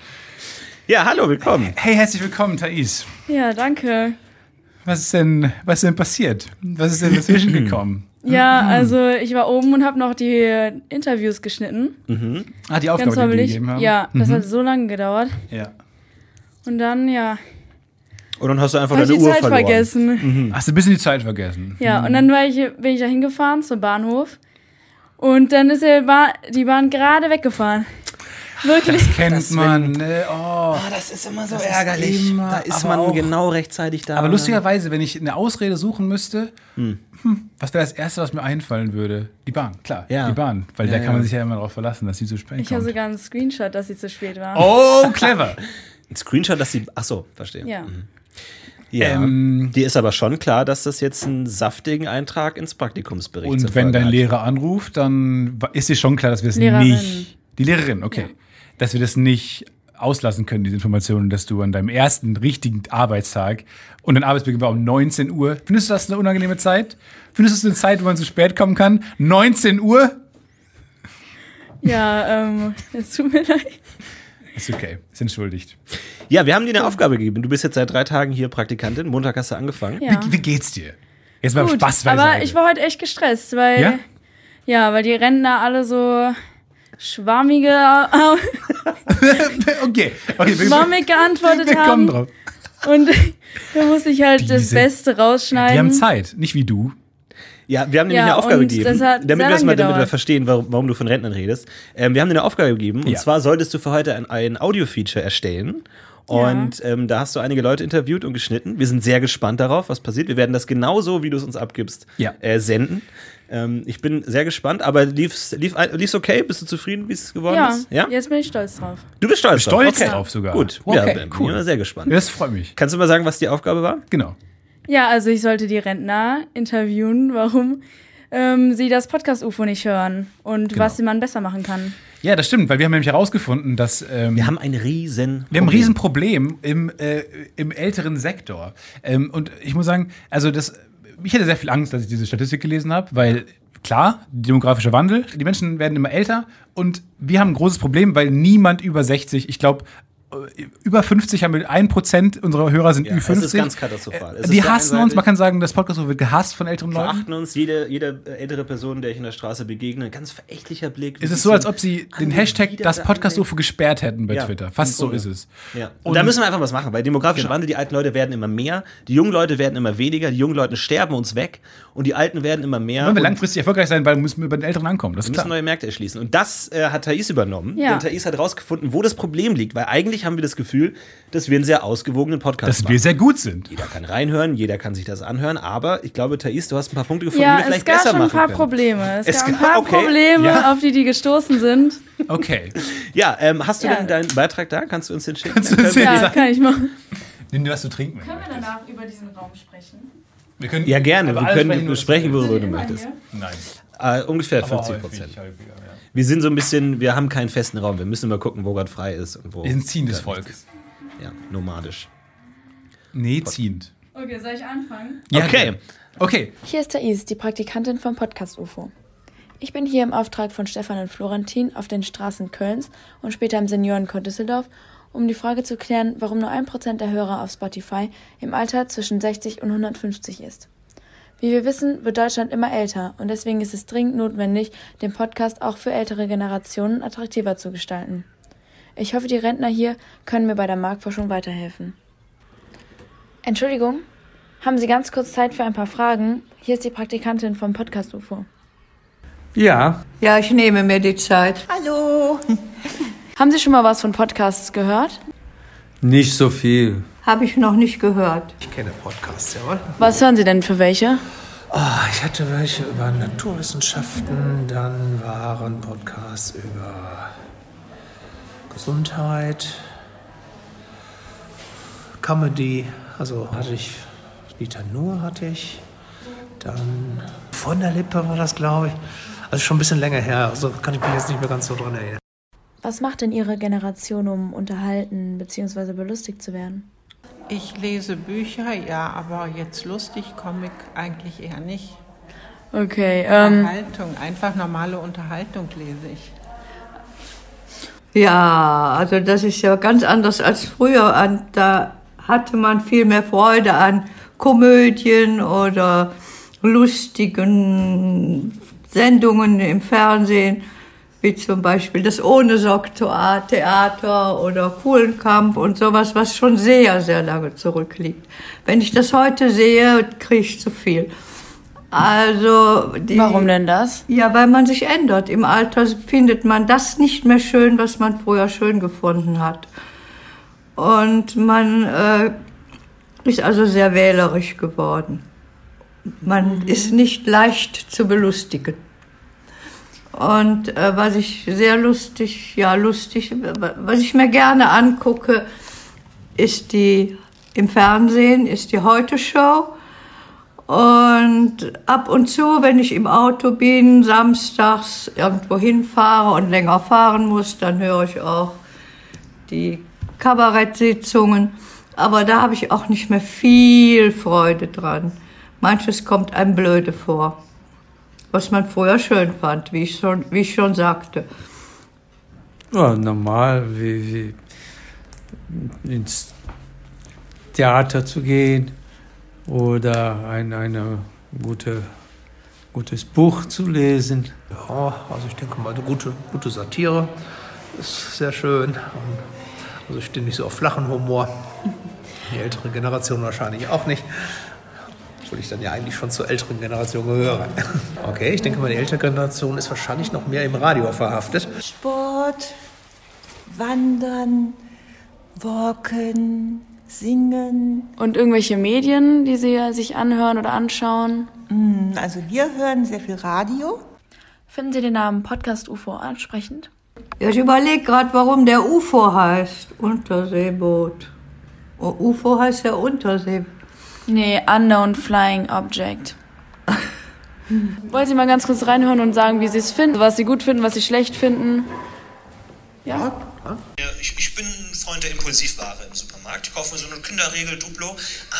Ja, hallo, willkommen. Hey, herzlich willkommen, Thais. Ja, danke. Was ist denn, was ist denn passiert? Was ist denn dazwischen gekommen? Ja, also ich war oben und habe noch die Interviews geschnitten. Ah, die Aufgabe, die die hoffentlich. gegeben haben? Ja, das hat so lange gedauert. ja. Und dann, ja, Und dann hast du einfach ich deine die Uhr Zeit verloren. vergessen. Hast du ein bisschen die Zeit vergessen? Ja, und dann war ich, bin ich da hingefahren zum Bahnhof. Und dann ist die Bahn, die Bahn gerade weggefahren. Wirklich. Kennt Das, man. Ne? Oh. Ah, das ist immer so Das ist ärgerlich. immer- da ist man auch- genau rechtzeitig da. Aber lustigerweise, wenn ich eine Ausrede suchen müsste, hm, was wäre das Erste, was mir einfallen würde? Die Bahn, klar. Ja. Die Bahn. Weil Ja, da kann man ja. sich ja immer darauf verlassen, dass sie zu spät Ich habe kommt. sogar einen Screenshot, dass sie zu spät war. Oh, clever. Ein Screenshot, dass sie. Ach so, verstehe. Ja. Ja. Ähm, Dir ist aber schon klar, dass das jetzt einen saftigen Eintrag ins Praktikumsbericht zur Und wenn dein hat. Lehrer anruft, dann ist dir schon klar, dass wir es nicht. Die Lehrerin, okay. Ja. Dass wir das nicht auslassen können, diese Informationen, dass du an deinem ersten richtigen Arbeitstag und dein Arbeitsbeginn war um 19 Uhr. Findest du das eine unangenehme Zeit? Findest du es eine Zeit, wo man zu spät kommen kann? 19 Uhr? Ja, ähm, es tut mir leid. Ist okay, ist entschuldigt. Ja, wir haben dir eine Aufgabe gegeben. Du bist jetzt seit drei Tagen hier Praktikantin. Montag hast du angefangen. Ja. Wie, wie geht's dir? Jetzt mal Gut, Spaß aber beiseite. ich war heute echt gestresst, weil Ja? ja, weil die Rentner alle so schwammige, okay, okay. schwammig geantwortet wir haben drauf. und da musste ich halt das Diese- Beste rausschneiden. Die haben Zeit, nicht wie du. Ja, wir haben nämlich Ja, eine Aufgabe gegeben, damit, wir das mal, damit wir verstehen, warum, warum du von Rentnern redest. Ähm, wir haben dir eine Aufgabe gegeben und Ja. zwar solltest du für heute ein, ein Audio-Feature erstellen. Und ähm, da hast du einige Leute interviewt und geschnitten. Wir sind sehr gespannt darauf, was passiert. Wir werden das genauso, wie du es uns abgibst, Ja. äh, senden. Ähm, ich bin sehr gespannt, aber lief's, lief, lief's okay? Bist du zufrieden, wie es geworden ja, ist? Ja? jetzt bin ich stolz drauf. Du bist stolz, Stolz drauf. Okay. drauf sogar. Gut, Okay, ja, bin cool. ich sehr gespannt. Das freut mich. Kannst du mal sagen, was die Aufgabe war? Genau. Ja, also ich sollte die Rentner interviewen, warum ähm, sie das Podcast-UFO nicht hören und Genau. was man besser machen kann. Ja, das stimmt, weil wir haben nämlich herausgefunden, dass ähm, Wir haben ein riesen Wir haben ein Problem. Riesenproblem im, äh, im älteren Sektor. Ähm, und ich muss sagen, also das, ich hatte sehr viel Angst, als ich diese Statistik gelesen habe, weil klar, demografischer Wandel, die Menschen werden immer älter und wir haben ein großes Problem, weil niemand über 60, ich glaube, über 50 haben wir, ein Prozent unserer Hörer sind Ja, Ü50. es ist ganz katastrophal. Es ist die hassen uns, man kann sagen, das Podcast wird gehasst von älteren Leuten. verachten uns, jede, jede ältere Person, der ich in der Straße begegne, ein ganz verächtlicher Blick. Es ist so, als ob sie den Hashtag das Podcast-UFO gesperrt hätten bei Ja, Twitter. Fast so ist es. Ja. Und, Und- da müssen wir einfach was machen, weil demografischer Genau. Wandel, die alten Leute werden immer mehr, die jungen Leute werden immer weniger, die jungen Leute sterben uns weg und die alten werden immer mehr. Wollen wir langfristig erfolgreich sein, weil müssen wir bei den Älteren ankommen. Das wir ist müssen neue Märkte erschließen. Und das äh, hat Thais übernommen. Ja. Denn Thais hat herausgefunden, wo das Problem liegt, weil eigentlich haben wir das Gefühl, dass wir einen sehr ausgewogenen Podcast Dass machen. wir sehr gut sind. jeder kann reinhören, jeder kann sich das anhören, aber ich glaube, Thais, du hast ein paar Punkte gefunden, Ja, die wir es vielleicht gab besser schon ein machen paar können. Probleme. Es, Es gab ein gab- paar okay. Probleme, Ja. auf die die gestoßen sind. Okay. Ja, ähm, hast du Ja. denn deinen Beitrag da? Kannst du uns den schicken? Kannst du uns den- Ja, kann ich machen. Nimm dir was zu trinken. Können wir danach über diesen Raum sprechen? Wir können Ja, gerne. Wir können sprechen, worüber du möchtest. Nein. Äh, ungefähr Aber 40 häufig, Prozent. häufiger, ja. Wir sind so ein bisschen, wir haben keinen festen Raum. Wir müssen immer gucken, wo gerade frei ist und wo. Wir sind ziehendes Volk. ist. Ja, nomadisch. Nee, ziehend. Okay, soll ich anfangen? Ja, Okay. Okay. Hier ist Thais, die Praktikantin vom Podcast UFO. Ich bin hier im Auftrag von Stefan und Florentin auf den Straßen Kölns und später im Seniorenkort Düsseldorf, um die Frage zu klären, warum nur ein Prozent der Hörer auf Spotify im Alter zwischen 60 und 150 ist. Wie wir wissen, wird Deutschland immer älter und deswegen ist es dringend notwendig, den Podcast auch für ältere Generationen attraktiver zu gestalten. Ich hoffe, die Rentner hier können mir bei der Marktforschung weiterhelfen. Entschuldigung, haben Sie ganz kurz Zeit für ein paar Fragen? Hier ist die Praktikantin vom Podcast UFO. Ja, Ja, ich nehme mir die Zeit. Haben Sie schon mal was von Podcasts gehört? nicht so viel. Habe ich noch nicht gehört. Ich kenne Podcasts, jawohl. Was hören Sie denn für welche? Ah, ich hatte welche über Naturwissenschaften, dann waren Podcasts über Gesundheit, Comedy, also hatte ich, Dieter Nuhr hatte ich, dann von der Lippe war das, glaube ich. Also schon ein bisschen länger her, also kann ich mich jetzt nicht mehr ganz so dran erinnern. Was macht denn Ihre Generation, um unterhalten bzw. belustigt zu werden? Ich lese Bücher, ja, aber jetzt lustig, Comic eigentlich eher nicht. Okay, ähm, Unterhaltung, einfach normale Unterhaltung lese ich. Ja, also das ist ja ganz anders als früher. An, da hatte man viel mehr Freude an Komödien oder lustigen Sendungen im Fernsehen, wie zum Beispiel das Ohne Sock Theater oder Kuhlenkamp und sowas, was schon sehr, sehr lange zurückliegt. Wenn ich das heute sehe, kriege ich zu viel. Also die, Warum denn das? Ja, weil man sich ändert. Im Alter findet man das nicht mehr schön, was man früher schön gefunden hat. Und man äh, ist also sehr wählerisch geworden. Man ist nicht leicht zu belustigen. Und äh, was ich sehr lustig, ja lustig, was ich mir gerne angucke, ist die im Fernsehen, ist die Heute Show. Und ab und zu, wenn ich im Auto bin, samstags irgendwo hinfahre und länger fahren muss, dann höre ich auch die Kabarettsitzungen. Aber da habe ich auch nicht mehr viel Freude dran. Manches kommt einem blöde vor, was man früher schön fand, wie ich schon, wie ich schon sagte. Ja, normal, wie, wie ins Theater zu gehen oder ein eine gute, gutes Buch zu lesen. Ja, also ich denke mal, eine gute, gute Satire ist sehr schön. Also ich stehe nicht so auf flachen Humor. Die ältere Generation wahrscheinlich auch nicht. Obwohl ich dann ja eigentlich schon zur älteren Generation gehöre. Okay, ich denke mal, die ältere Generation ist wahrscheinlich noch mehr im Radio verhaftet. Sport, Wandern, Walken, Singen. Und irgendwelche Medien, die Sie sich anhören oder anschauen? Mm, Also wir hören sehr viel Radio. Finden Sie den Namen Podcast UFO ansprechend? Ja, ich überlege gerade, warum der UFO heißt. Unterseeboot. Oh, UFO heißt ja Untersee. Nee, Unknown Flying Object. Wollen Sie mal ganz kurz reinhören und sagen, wie Sie es finden, was Sie gut finden, was Sie schlecht finden? Ja. Ich, ich bin ein Freund der Impulsivware im Supermarkt. Ich kaufe mir so eine Kinderregel Duplo.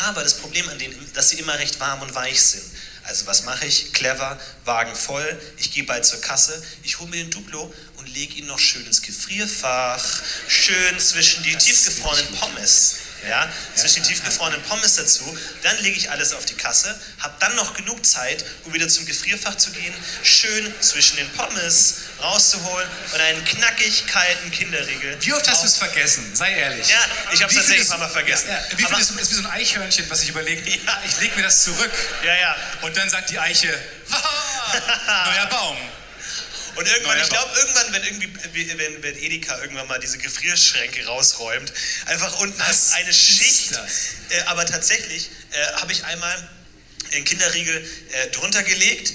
Aber das Problem an denen, ist, dass sie immer recht warm und weich sind. Also was mache ich? Clever, Wagen voll. Ich gehe bald zur Kasse. Ich hole mir den Duplo und lege ihn noch schön ins Gefrierfach. Schön zwischen die tiefgefrorenen Pommes. Ja, zwischen die tiefgefrorenen Pommes dazu. Dann lege ich alles auf die Kasse, habe dann noch genug Zeit, um wieder zum Gefrierfach zu gehen, schön zwischen den Pommes rauszuholen und einen knackig kalten Kinderriegel. Wie oft hast du es vergessen? Sei ehrlich. Ja, ich habe es tatsächlich ein paar Mal vergessen. Ja, ja. Wie viel ist, ist wie so ein Eichhörnchen, was sich überlegt, ich lege mir das zurück. Ja, ja. Und dann sagt die Eiche, neuer Baum. Und irgendwann, ich glaube, irgendwann, wenn irgendwie, wenn, wenn Edeka irgendwann mal diese Gefrierschränke rausräumt, einfach unten hast eine Schicht. Äh, aber tatsächlich äh, habe ich einmal den Kinderriegel äh, drunter gelegt,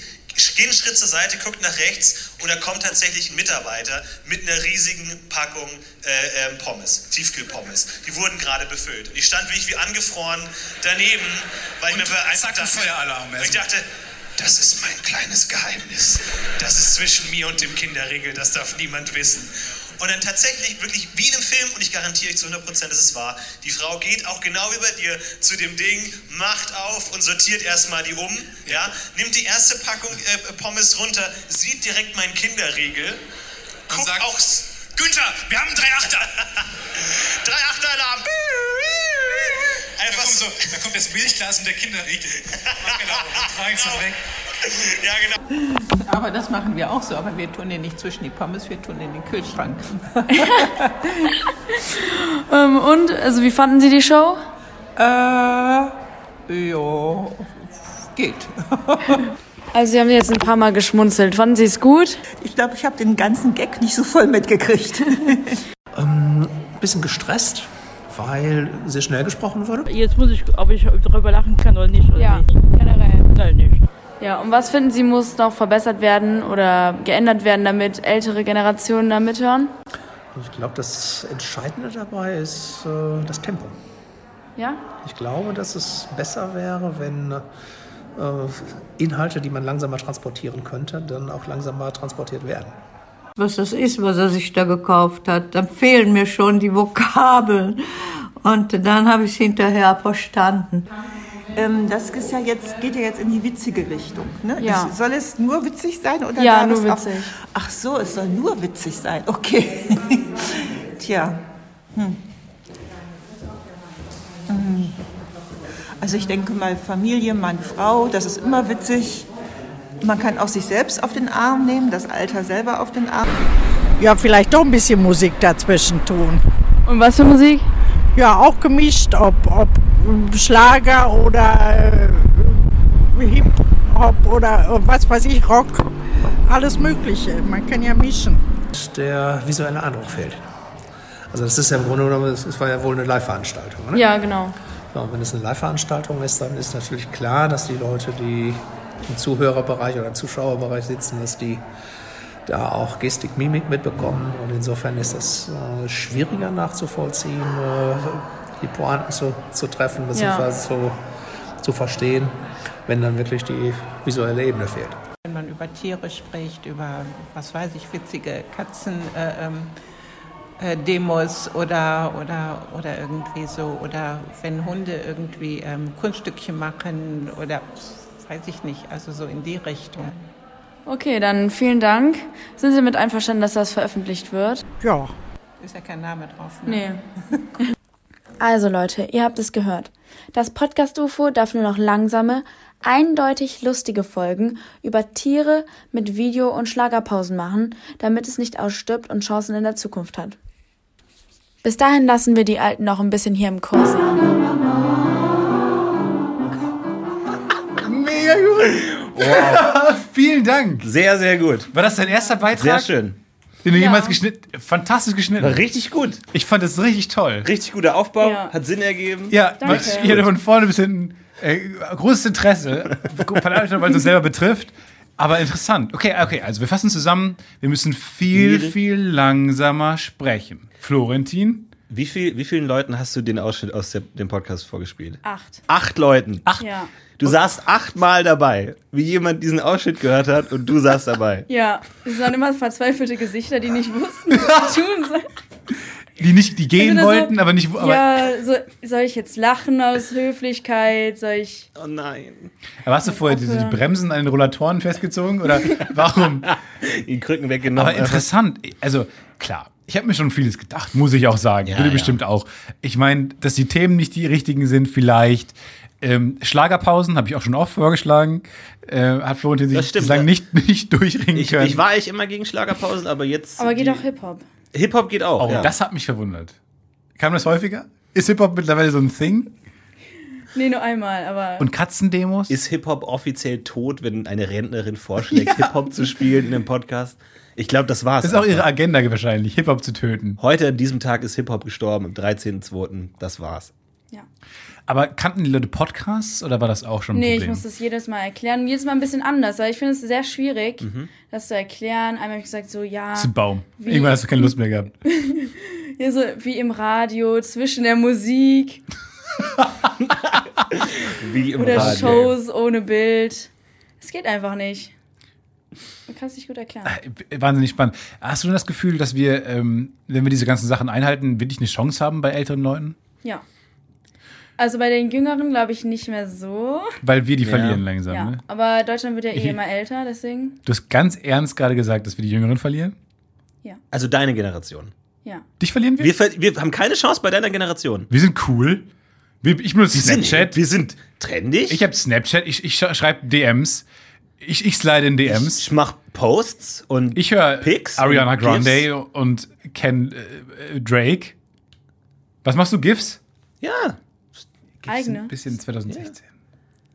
gehe einen Schritt zur Seite, guckt nach rechts und da kommt tatsächlich ein Mitarbeiter mit einer riesigen Packung äh, ähm, Pommes, Tiefkühlpommes. Die wurden gerade befüllt. Und ich stand wirklich wie angefroren daneben, weil ich mir einfach dachte, Feueralarm und ich dachte, das ist mein kleines Geheimnis. Das ist zwischen mir und dem Kinderriegel, das darf niemand wissen. Und dann tatsächlich, wirklich wie in einem Film, und ich garantiere euch zu 100%, dass es wahr, die Frau geht auch genau wie bei dir zu dem Ding, macht auf und sortiert erstmal die um, ja, nimmt die erste Packung äh, Pommes runter, sieht direkt meinen Kinderriegel, guckt sagt, auch... Günther, wir haben drei Achter! drei Achter Alarm! Einfach da kommt, so, da kommt das Milchglas und der Kinderriegel. genau, tragen es dann weg. Ja, genau. Aber das machen wir auch so, aber wir tun den nicht zwischen die Pommes, wir tun den in den Kühlschrank. Ähm, und, also wie fanden Sie die Show? Äh, ja, geht. Also Sie haben jetzt ein paar Mal geschmunzelt. Fanden Sie es gut? Ich glaube, ich habe den ganzen Gag nicht so voll mitgekriegt. Ähm, ein bisschen gestresst, weil sehr schnell gesprochen wurde. Jetzt muss ich, ob ich darüber lachen kann oder nicht. Oder Ja, nicht. generell. Nein, nicht. Ja, und was finden Sie, muss noch verbessert werden oder geändert werden, damit ältere Generationen da mithören? Ich glaube, das Entscheidende dabei ist äh, das Tempo. Ja? Ich glaube, dass es besser wäre, wenn äh, Inhalte, die man langsamer transportieren könnte, dann auch langsamer transportiert werden. Was das ist, was er sich da gekauft hat, dann fehlen mir schon die Vokabeln. Und dann habe ich es hinterher verstanden. Ähm, das ist ja jetzt, geht ja jetzt in die witzige Richtung. Ne? Ja. Soll es nur witzig sein? Oder Ja, nur es auch- witzig. Ach so, es soll nur witzig sein. Okay. Tja. Hm. Hm. Also ich denke mal Familie, Mann, Frau, das ist immer witzig. Man kann auch sich selbst auf den Arm nehmen, das Alter selber auf den Arm. Ja, vielleicht doch ein bisschen Musik dazwischen tun. Und was für Musik? Ja, auch gemischt, ob, ob Schlager oder äh, Hip-Hop oder äh, was weiß ich, Rock. Alles Mögliche. Man kann ja mischen. Der visuelle Eindruck fehlt. Also das ist ja im Grunde genommen, es war ja wohl eine Live-Veranstaltung. Ne? Ja, genau. Ja, und wenn es eine Live-Veranstaltung ist, dann ist natürlich klar, dass die Leute, die im Zuhörerbereich oder im Zuschauerbereich sitzen, dass die da auch Gestik, Mimik mitbekommen. Und insofern ist es äh, schwieriger nachzuvollziehen, äh, die Pointen zu, zu treffen, beziehungsweise zu, zu verstehen, wenn dann wirklich die visuelle Ebene fehlt. Wenn man über Tiere spricht, über, was weiß ich, witzige Katzen, äh, ähm, äh, Demos oder, oder, oder irgendwie so, oder wenn Hunde irgendwie ähm, Kunststückchen machen oder weiß ich nicht, also so in die Richtung. Okay, dann vielen Dank. Sind Sie mit einverstanden, dass das veröffentlicht wird? Ja. Ist ja kein Name drauf. Ne? Nee. Also Leute, ihr habt es gehört. Das Podcast UFO darf nur noch langsame, eindeutig lustige Folgen über Tiere mit Video- und Schlagerpausen machen, damit es nicht ausstirbt und Chancen in der Zukunft hat. Bis dahin lassen wir die Alten noch ein bisschen hier im Chor singen. Mega gut. Wow. Vielen Dank. Sehr, sehr gut. War das dein erster Beitrag? Sehr schön. Den du jemals geschnitten Fantastisch geschnitten. War richtig gut. Ich fand das richtig toll. Richtig guter Aufbau, Ja. hat Sinn ergeben. Ja, Danke. ich hatte von vorne bis hinten äh, großes Interesse. Verdammt, weil es uns selber betrifft. Aber interessant. Okay, okay, also wir fassen zusammen. Wir müssen Viel. viel langsamer sprechen. Florentin? Wie, viel, wie vielen Leuten hast du den Ausschnitt aus der, dem Podcast vorgespielt? Acht. Acht Leuten. Acht. Ja. Du saßt achtmal dabei, wie jemand diesen Ausschnitt gehört hat und du saßt dabei. Ja, es waren immer verzweifelte Gesichter, die nicht wussten, was sie tun sollen. Die nicht, die gehen Entweder so, wollten, aber nicht. Aber, ja, so, soll ich jetzt lachen aus Höflichkeit? Soll ich. Oh nein. aber hast du vorher diese, die. Bremsen an den Rollatoren festgezogen? Oder warum? Die Krücken weggenommen. Aber interessant, also klar, ich habe mir schon vieles gedacht, muss ich auch sagen. Ja, du ja. bestimmt auch. Ich meine, dass die Themen nicht die richtigen sind, vielleicht. Ähm, Schlagerpausen habe ich auch schon oft vorgeschlagen. Äh, hat Florentin sich stimmt, bislang ja. nicht, nicht durchringen Ich, können. ich war eigentlich immer gegen Schlagerpausen, aber jetzt. Aber geht auch Hip-Hop. Hip-Hop geht auch. oh, ja. das hat mich verwundert. Kam das häufiger? Ist Hip-Hop mittlerweile so ein Thing? Nee, nur einmal, aber. Und Katzendemos? Ist Hip-Hop offiziell tot, wenn eine Rentnerin vorschlägt, Hip-Hop zu spielen in einem Podcast? Ich glaube, das war's. Das ist auch ihre. Agenda wahrscheinlich, Hip-Hop zu töten. Heute an diesem Tag ist Hip-Hop gestorben, am 13.02. Das war's. Aber kannten die Leute Podcasts oder war das auch schon ein Nee, ich Problem? muss das jedes Mal erklären. Jedes Mal ein bisschen anders, weil ich finde es sehr schwierig, Mhm. das zu erklären. Einmal habe ich gesagt, so, ja. das ist ein Baum. Wie- Irgendwann hast du keine Lust mehr gehabt. Ja, so wie im Radio, zwischen der Musik Wie im oder Radio. Shows ohne Bild. Es geht einfach nicht. Man kann es nicht gut erklären. Äh, Wahnsinnig spannend. Hast du denn das Gefühl, dass wir, ähm, wenn wir diese ganzen Sachen einhalten, wirklich eine Chance haben bei älteren Leuten? Ja. Also bei den Jüngeren glaube ich nicht mehr so. Weil wir die Ja. verlieren langsam. Ja, Ne? aber Deutschland wird ja eh immer älter, deswegen. Du hast ganz ernst gerade gesagt, dass wir die Jüngeren verlieren. Also deine Generation. Ja. Dich verlieren wir? Wir, ver wir haben keine Chance bei deiner Generation. Wir sind cool. Wir, ich benutze Wir sind, Snapchat. wir sind trendig. Ich habe Snapchat. Ich, ich schreibe DMs. Ich, ich slide in DMs. Ich mach Posts und Ich höre Pics Ariana und Grande und Ken äh, Drake. Was machst du? GIFs? ja. Eigene. Ein bisschen 2016.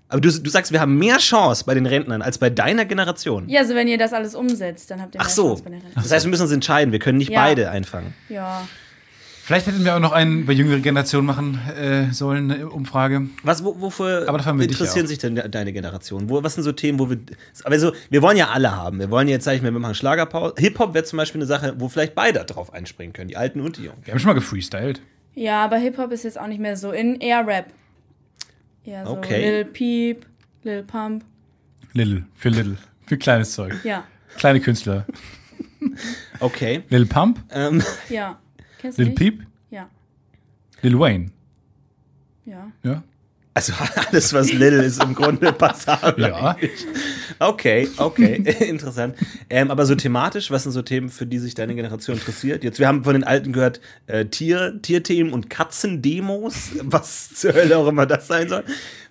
Aber du, du sagst, wir haben mehr Chance bei den Rentnern als bei deiner Generation. Ja, also wenn ihr das alles umsetzt, dann habt ihr Ach mehr so. Chance bei den Renten. Das heißt, wir müssen uns entscheiden. Wir können nicht Ja. beide einfangen. Ja. Vielleicht hätten wir auch noch einen bei jüngere Generation machen äh, sollen, eine Umfrrage. Was, wo, wofür interessieren sich denn de- deine Generation? Wo, was sind so Themen, wo wir. Aber so, wir wollen ja alle haben. Wir wollen jetzt, sag ich mal, wir machen Schlagerpause. Hip-Hop wäre zum Beispiel eine Sache, wo vielleicht beide drauf einspringen können, die Alten und die Jungen. Wir haben schon mal gefreestylt. Ja, aber Hip-Hop ist jetzt auch nicht mehr so in, eher Rap. Eher so Okay. Lil Peep, Lil Pump. Little, für Little. Für kleines Zeug. Ja, Kleine Künstler. Okay. Lil Pump, Ähm, ja. Kennst Lil? Peep, Ja, Lil Wayne. ja. Ja. also alles, was Little ist, im Grunde passabel. Ja. eigentlich. Okay, okay, interessant. Ähm, aber so thematisch, was sind so Themen, für die sich deine Generation interessiert? Jetzt, wir haben von den Alten gehört, äh, Tier, Tierthemen und Katzendemos, was zur Hölle auch immer das sein soll.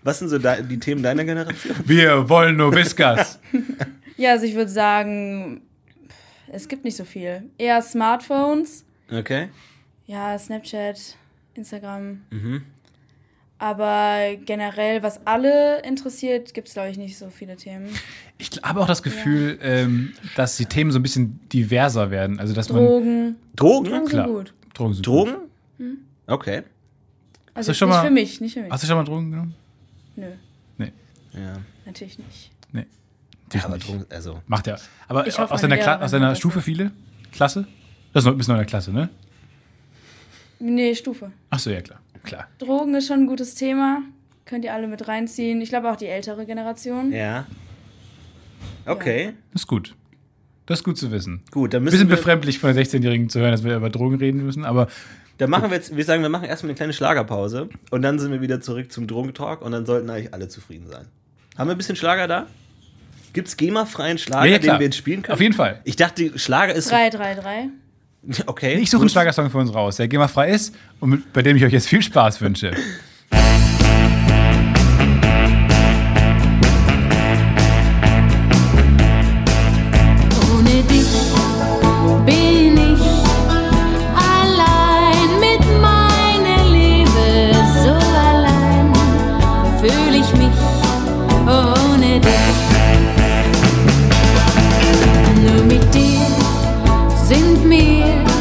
Was sind so de die Themen deiner Generation? Wir wollen nur Whiskas. Ja, also ich würde sagen, es gibt nicht so viel. Eher Smartphones. Okay. Ja, Snapchat, Instagram. Mhm. Aber generell, was alle interessiert, gibt es, glaube ich, nicht so viele Themen. Ich habe auch das Gefühl, ähm, dass die Themen so ein bisschen diverser werden. Also, dass man. Drogen. Drogen? Drogen sind Klar. gut. Drogen sind Drogen? Hm? Okay. Also du schon nicht mal- für mich, nicht für mich. Hast du schon mal Drogen genommen? Nö, Nee. Ja. natürlich nicht. Nee. Ja, aber Drogen, also. Macht er. Aber Ich hoffe, aus, deiner, Kla aus deiner Stufe viele? Klasse? Das ist noch, in der Klasse, ne? Nee, Stufe. Ach so, ja, klar. Klar. Drogen ist schon ein gutes Thema. Könnt ihr alle mit reinziehen. Ich glaube auch die ältere Generation. Ja. Okay. Das ist gut. Das ist gut zu wissen. Gut, dann Ein müssen bisschen wir, befremdlich von der 16-Jährigen zu hören, dass wir über Drogen reden müssen, aber dann machen wir jetzt, wir sagen, wir machen erstmal eine kleine Schlagerpause und dann sind wir wieder zurück zum Drogentalk und dann sollten eigentlich alle zufrieden sein. Haben wir ein bisschen Schlager da? Gibt's GEMA-freien Schlager, Ja, ja, den wir jetzt spielen können? Auf jeden Fall. Ich dachte, Schlager ist. 3, 3, 3. Okay. Ich suche einen Schlagersong für uns raus, der GEMA-frei ist und mit, bei dem ich euch jetzt viel Spaß wünsche. Sind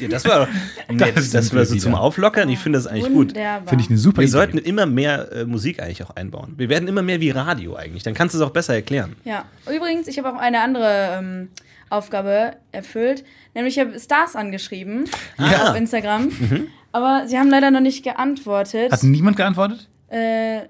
ja, das war. Das Das, sind war so zum. Auflockern. Ich finde das eigentlich gut. Wunderbar. Finde ich eine super Wir Idee. sollten immer mehr äh, Musik eigentlich auch einbauen. Wir werden immer mehr wie Radio eigentlich. Dann kannst du es auch besser erklären. Ja, übrigens, ich habe auch eine andere ähm, Aufgabe erfüllt. Nämlich, ich habe Stars angeschrieben Ja. auf Instagram. Mhm. Aber sie haben leider noch nicht geantwortet. Hat niemand geantwortet? Äh,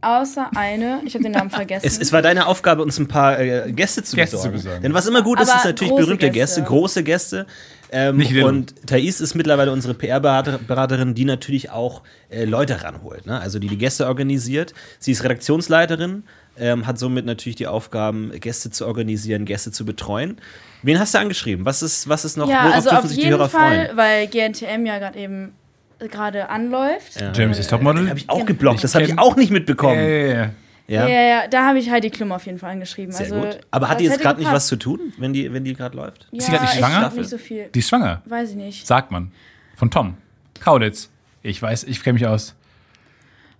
außer eine. Ich habe den Namen vergessen. Es, es war deine Aufgabe, uns ein paar äh, Gäste zu Gäste besorgen. zu besorgen. Denn was immer gut ist, Aber ist natürlich berühmte Gäste, Gäste. große Gäste. Ähm, und Thais ist mittlerweile unsere PR-Beraterin, die natürlich auch äh, Leute ranholt. Ne? Also die die Gäste organisiert. Sie ist Redaktionsleiterin, ähm, hat somit natürlich die Aufgaben, Gäste zu organisieren, Gäste zu betreuen. Wen hast du angeschrieben? Was ist, was ist noch, ja, worauf also dürfen auf sich die jeden Hörer Fall, freuen? weil GNTM ja gerade eben gerade anläuft. Ja. Jeremy's Topmodel? Habe ich auch geblockt, das habe ich auch nicht mitbekommen. Ja, ja, ja. Ja, Ja, ja, da habe ich Heidi Klum auf jeden Fall angeschrieben. sehr also, gut. Aber hat die jetzt gerade nicht was zu tun, wenn die, wenn die gerade läuft? Ja, Ist sie gerade nicht ich schwanger? glaub Nicht so viel. Die ist schwanger. Weiß ich nicht. Sagt man. Von Tom. Kaulitz. Ich weiß, ich kenne mich aus.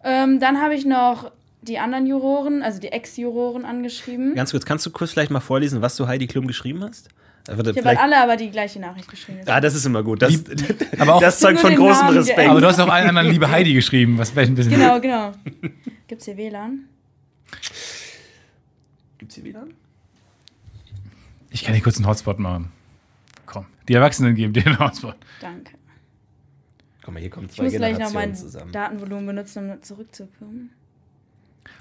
Ähm, dann habe ich noch die anderen Juroren, also die Ex-Juroren angeschrieben. Ganz kurz, kannst du kurz vielleicht mal vorlesen, was du Heidi Klum geschrieben hast? Warte, ich habe alle aber die gleiche Nachricht geschrieben. Ah, das ist immer gut. Das, Aber auch- das zeugt von großem Namen Respekt. geändert. Aber du hast auch allen anderen Liebe Heidi geschrieben, was vielleicht ein bisschen. Genau, genau. Gibt's hier WLAN? Gibt's hier wieder? Ich kann hier kurz einen Hotspot machen. Komm. Die Erwachsenen geben dir einen Hotspot. Danke. Guck mal, hier kommen Ich zwei muss gleich noch Generationen mein zusammen. Datenvolumen benutzen, um zurückzukommen.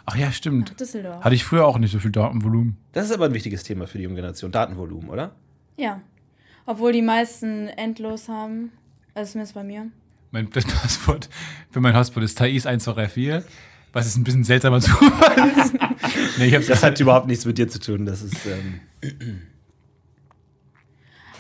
Ach ja, stimmt. Düsseldorf. Hatte ich früher auch nicht so viel Datenvolumen. Das ist aber ein wichtiges Thema für die junge Generation. Datenvolumen, oder? Ja. Obwohl die meisten endlos haben. Also zumindest bei mir. Mein das Passwort für mein Hotspot ist Thais1234, was ist ein bisschen seltsamer Zufall ist. nee, ich hab's Das hat überhaupt nichts mit dir zu tun. Das ist. Ähm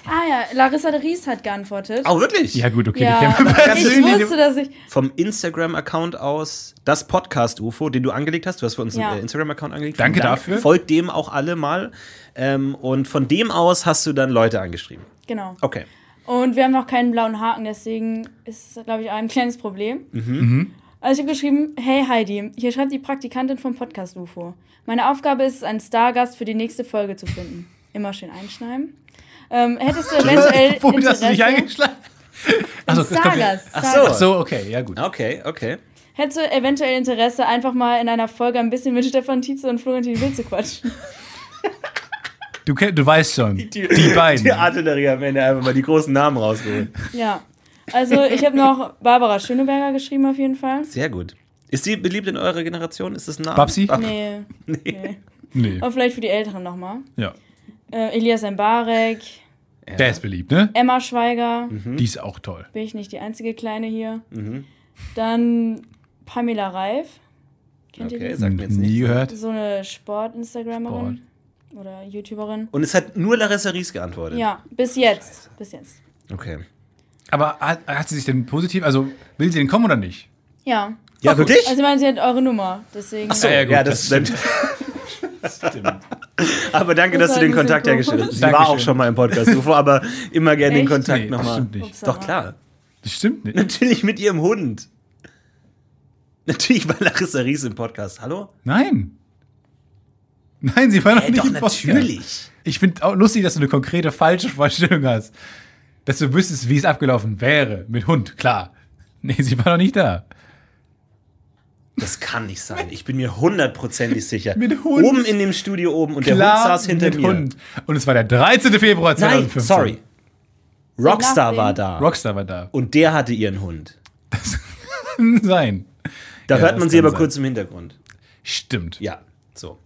Ah ja, Larissa de Ries hat geantwortet. oh, wirklich? Ja, gut, okay. Ja, ich wusste, dass ich. Vom Instagram-Account aus, das Podcast-UFO, den du angelegt hast. Du hast für uns Ja. einen äh, Instagram-Account angelegt. Danke Dank. dafür. Folgt dem auch alle mal. Ähm, und von dem aus hast du dann Leute angeschrieben. Genau. Okay. Und wir haben noch keinen blauen Haken, deswegen ist, glaube ich, auch ein kleines Problem. Mhm. Also ich habe geschrieben, hey Heidi, hier schreibt die Praktikantin vom Podcast UFO. Meine Aufgabe ist es, einen Stargast für die nächste Folge zu finden. Immer schön einschneiden. Ähm, hättest du eventuell Wo hast du dich Interesse? eingeschlagen? Achso, Stargast. Ach so. Ach so, okay, ja gut. Okay, okay. Hättest du eventuell Interesse, einfach mal in einer Folge ein bisschen mit Stefan Tietze und Florentin Will zu quatschen? Du, du weißt schon, die, beiden. Die Artillerie am Ende einfach mal die großen Namen rausgeholt. ja. Also ich habe noch Barbara Schöneberger geschrieben auf jeden Fall. Sehr gut. Ist sie beliebt in eurer Generation? Ist das ein Name? Babsi? Ach, Nee. nee. nee. Nee, Aber vielleicht für die Älteren nochmal. ja. Äh, Elias Mbarek, Der ist beliebt, ne? Emma Schweiger, Die ist auch toll. bin ich nicht die einzige Kleine hier. Mhm. Dann Pamela Reif. Kennt Okay, ihr die? sagt mir jetzt Nie gehört. So eine Sport-Instagramerin oder YouTuberin. Und es hat nur Larissa Ries geantwortet. Ja, bis jetzt. Bis jetzt. Okay. Aber hat, hat sie sich denn positiv, also will sie denn kommen oder nicht? Ja. Ja, wirklich? Also, ich meine, sie hat eure Nummer. Deswegen. Ach so, Ja, gut, ja, das, das das Aber danke, Das dass du den Kontakt hergestellt hast. Sie war auch Dankeschön. schon mal im Podcast UFO, aber immer gerne den? Kontakt Nee, nochmal. stimmt nicht. Upsala. Doch, klar. Das stimmt nicht. Natürlich mit ihrem Hund. Natürlich war Larissa Ries im Podcast. Hallo? Nein. Nein, sie war noch Äh, nicht doch, im Podcast. natürlich. Ich finde auch lustig, dass du eine konkrete falsche Vorstellung hast. Dass du wüsstest, wie es abgelaufen wäre. Mit Hund, klar. Nee, sie war noch nicht da. Das kann nicht sein. Ich bin mir hundertprozentig sicher. Mit Hund. Oben in dem Studio oben und der Klar, Hund saß hinter mit mir. Hund. Und es war der 13. Februar Nein, 2015. sorry. Rockstar war da. Rockstar war da. Und der hatte ihren Hund. Kann sein. Da Ja, hört das man sie aber sein. kurz im Hintergrund. Stimmt. Ja, so.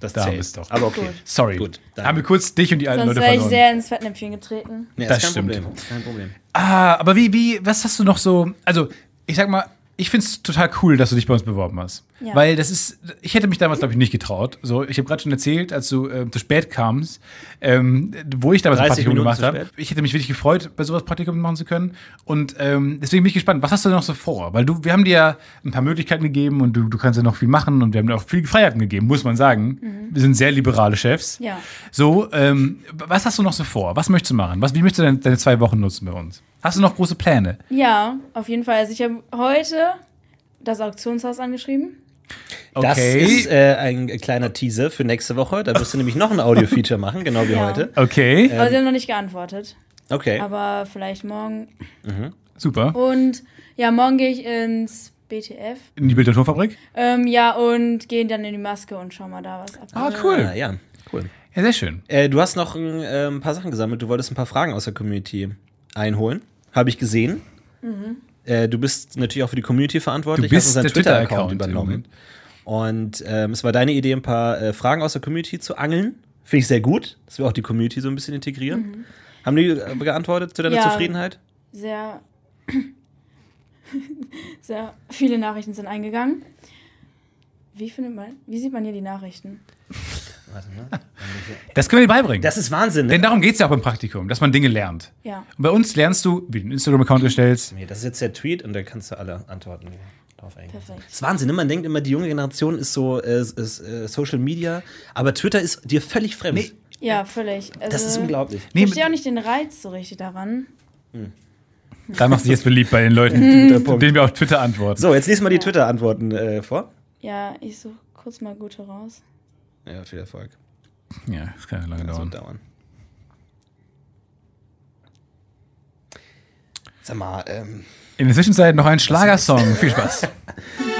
Das Da zählt. wir's doch. Aber okay. Gut. Sorry. Gut. Haben wir kurz dich und die alten Sonst Leute wäre ich verloren. sehr ins Fettnäpfchen getreten. Nee, Das ist kein stimmt. Problem. Ist kein Problem. Ah, aber wie, wie, was hast du noch so? Also, ich sag mal, ich finde es total cool, dass du dich bei uns beworben hast. Ja. Weil das ist, ich hätte mich damals, glaube ich, nicht getraut. So, ich habe gerade schon erzählt, als du äh, zu spät kamst, ähm, wo ich damals ein 30 Praktikum Minuten gemacht habe. Ich hätte mich wirklich gefreut, bei sowas Praktikum machen zu können. Und ähm, deswegen bin ich gespannt, was hast du denn noch so vor? Weil du, wir haben dir ja ein paar Möglichkeiten gegeben und du, du kannst ja noch viel machen und wir haben dir auch viel Freiheiten gegeben, muss man sagen. Wir sind sehr liberale Chefs. Ja. So, ähm, was hast du noch so vor? Was möchtest du machen? Was, wie möchtest du deine, deine zwei Wochen nutzen bei uns? Hast du noch große Pläne? Ja, auf jeden Fall. Also ich habe heute das Auktionshaus angeschrieben. Das ist äh, ein kleiner Teaser für nächste Woche. Da wirst du nämlich noch ein Audio-Feature machen, genau wie Ja. heute. Okay. Aber sie haben noch nicht geantwortet. Okay. Aber vielleicht morgen. Super. Und ja, morgen gehe ich ins BTF. In die Bild- und Tonfabrik? Ähm, ja, und gehe dann in die Maske und schau mal da was ab. Ah, cool. Ah, ja, cool. Ja, sehr schön. Äh, du hast noch ein äh, ein paar Sachen gesammelt. Du wolltest ein paar Fragen aus der Community einholen. Habe ich gesehen. Mhm. Äh, du bist natürlich auch für die Community verantwortlich. Du bist hast unseren Twitter-Account im übernommen. Und ähm, es war deine Idee, ein paar äh, Fragen aus der Community zu angeln. Finde ich sehr gut, dass wir auch die Community so ein bisschen integrieren. Haben die äh, geantwortet zu deiner Ja. Zufriedenheit? Sehr, sehr viele Nachrichten sind eingegangen. Wie findet man, wie sieht man hier die Nachrichten? Das können wir dir beibringen. Das ist Wahnsinn. Ne? Denn darum geht es ja auch beim Praktikum, dass man Dinge lernt. Ja. Und bei uns lernst du, wie du einen Instagram-Account erstellst. Nee, das ist jetzt der Tweet und da kannst du alle Antworten drauf eingehen. Perfekt. Das ist Wahnsinn, ne? man denkt immer, die junge Generation ist so äh, ist, äh, Social Media, aber Twitter ist dir völlig fremd. Ja, völlig. Also, Das ist unglaublich. Ich Nee, verstehe auch nicht den Reiz so richtig daran. Da machst du dich jetzt beliebt bei den Leuten, Mhm. denen wir auf Twitter antworten. So, jetzt lies mal die Twitter-Antworten äh, vor. Ja, ich suche kurz mal gute raus. Ja, viel Erfolg. Ja, das kann ja lange Das dauern. dauern. Sag mal, ähm, In der Zwischenzeit noch ein Schlagersong. Viel Spaß.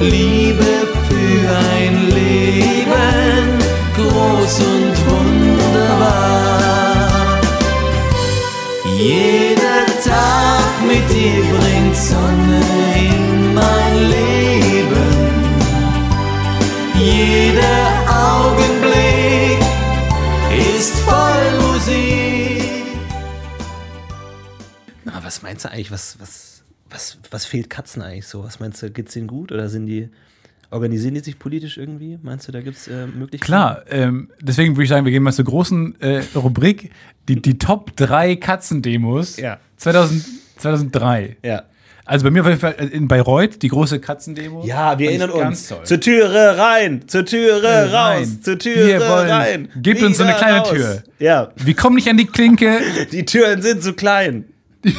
Liebe für ein Leben, groß und wunderbar. Jeder Tag mit dir bringt Sonne in mein Leben. Jeder Augenblick ist voll Musik. na, was meinst du eigentlich? Was, was, was, was fehlt Katzen eigentlich so? Was meinst du, geht's denen gut oder sind die, organisieren die sich politisch irgendwie? Meinst du, da gibt's äh, Möglichkeiten? Klar, ähm, deswegen würde ich sagen, wir gehen mal zur großen äh, Rubrik, die, die Top 3 Katzendemos Ja. 2000, 2003. Ja. Also bei mir auf jeden Fall in Bayreuth, die große Katzendemo. Ja, wir erinnern uns. toll. Zur Türe rein, zur Türe Rein. raus, zur Türe Wir wollen- rein. Gebt uns so eine kleine raus. Tür. Ja. Wir kommen nicht an die Klinke. Die Türen sind zu klein.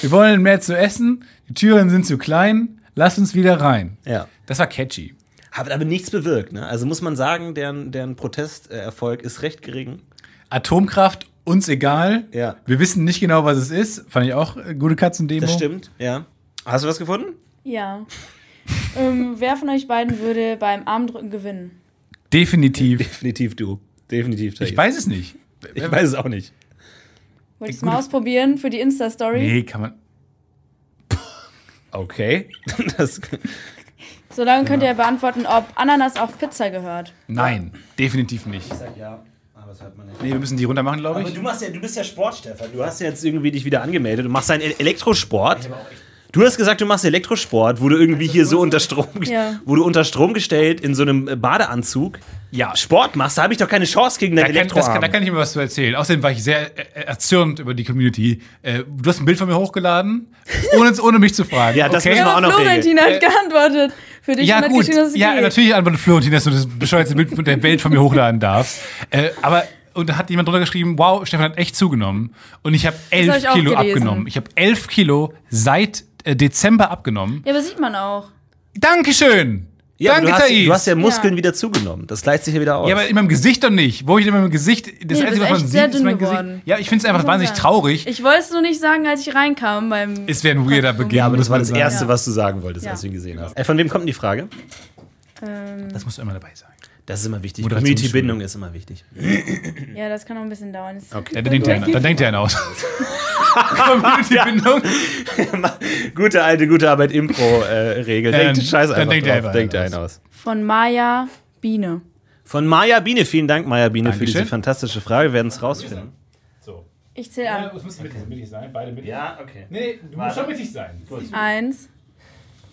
Wir wollen mehr zu essen. Die Türen sind zu klein. Lass uns wieder rein. Ja. Das war catchy. Hat aber nichts bewirkt. Ne? Also muss man sagen, deren, deren Protesterfolg ist recht gering. Atomkraft, uns egal. Ja. Wir wissen nicht genau, was es ist. Fand ich auch äh, gute Katzendemo. Das stimmt, ja. Hast du was gefunden? Ja. ähm, wer von euch beiden würde beim Armdrücken gewinnen? Definitiv. Definitiv du. Definitiv. Ich weiß es nicht. Ich weiß es auch nicht. Wollte ich es mal ausprobieren für die Insta-Story? Nee, kann man. Okay. Das, Solange könnt ihr beantworten, ob Ananas auf Pizza gehört. Nein, definitiv nicht. sag ja, aber das hört man nicht. Nee, wir müssen die runter machen, glaube Aber ich. du, machst ja, du bist ja Sport, Stefan. Du hast ja jetzt irgendwie dich wieder angemeldet. Du machst einen E- Elektrosport. Du hast gesagt, du machst Elektrosport, wo du irgendwie hier so unter Strom, Ja. wo du unter Strom gestellt in so einem äh, Badeanzug Ja. Sport machst. Da habe ich doch keine Chance gegen Da deinen kann, da kann ich mir was zu erzählen. Außerdem war ich sehr äh, erzürnt über die Community. Äh, du hast ein Bild von mir hochgeladen, ohne, ohne mich zu fragen. Ja, das okay? müssen wir auch noch Florentin hat Äh, geantwortet. Für dich Ja, hat gut. geschrieben, dass es Ja, geht. natürlich antwortet Florentin, dass du das bescheuerte Bild von der Welt von mir hochladen darfst. Äh, aber und da hat jemand drunter geschrieben, wow, Stefan hat echt zugenommen. Und ich habe elf hab ich Kilo gelesen. abgenommen. Ich habe elf Kilo seit äh, Dezember abgenommen. Ja, aber sieht man auch. Dankeschön. Ja, Danke, du, hast, Thais. du hast ja Muskeln wieder zugenommen. Das gleicht sich ja wieder aus. Ja, aber in meinem Gesicht doch nicht. Wo ich in meinem Gesicht, das Nee, Einzige, was man sieht, ist dünn mein geworden. Gesicht. Ja, ich finde es einfach wahnsinnig sagen. traurig. Ich wollte es nur nicht sagen, als ich reinkam beim. Es wäre ein weirder Beginn. ja, aber das war das Erste, sagen. was du sagen wolltest, Ja. als du ihn gesehen hast. Äh, von wem kommt denn die Frage? Ähm, Das musst du immer dabei sein. Das ist immer wichtig. Community-Bindung ist immer wichtig. ja, das kann noch ein bisschen dauern. Okay. Ja, dann denkt er, dann denkt er einen aus. Community-Bindung. gute alte, gute Arbeit Impro-Regel. Ja, denkt dann- scheiß dann einfach denkt drauf. einfach denkt er einen aus. Von Maya Biene. Von Maja Biene. Vielen Dank, Maja Biene, für Dankeschön. diese fantastische Frage. Wir werden es rausfinden. Ich zähle an. das muss mittig sein, beide mittig. Ja, okay. Nee, du musst schon mittig sein. Gut. Eins,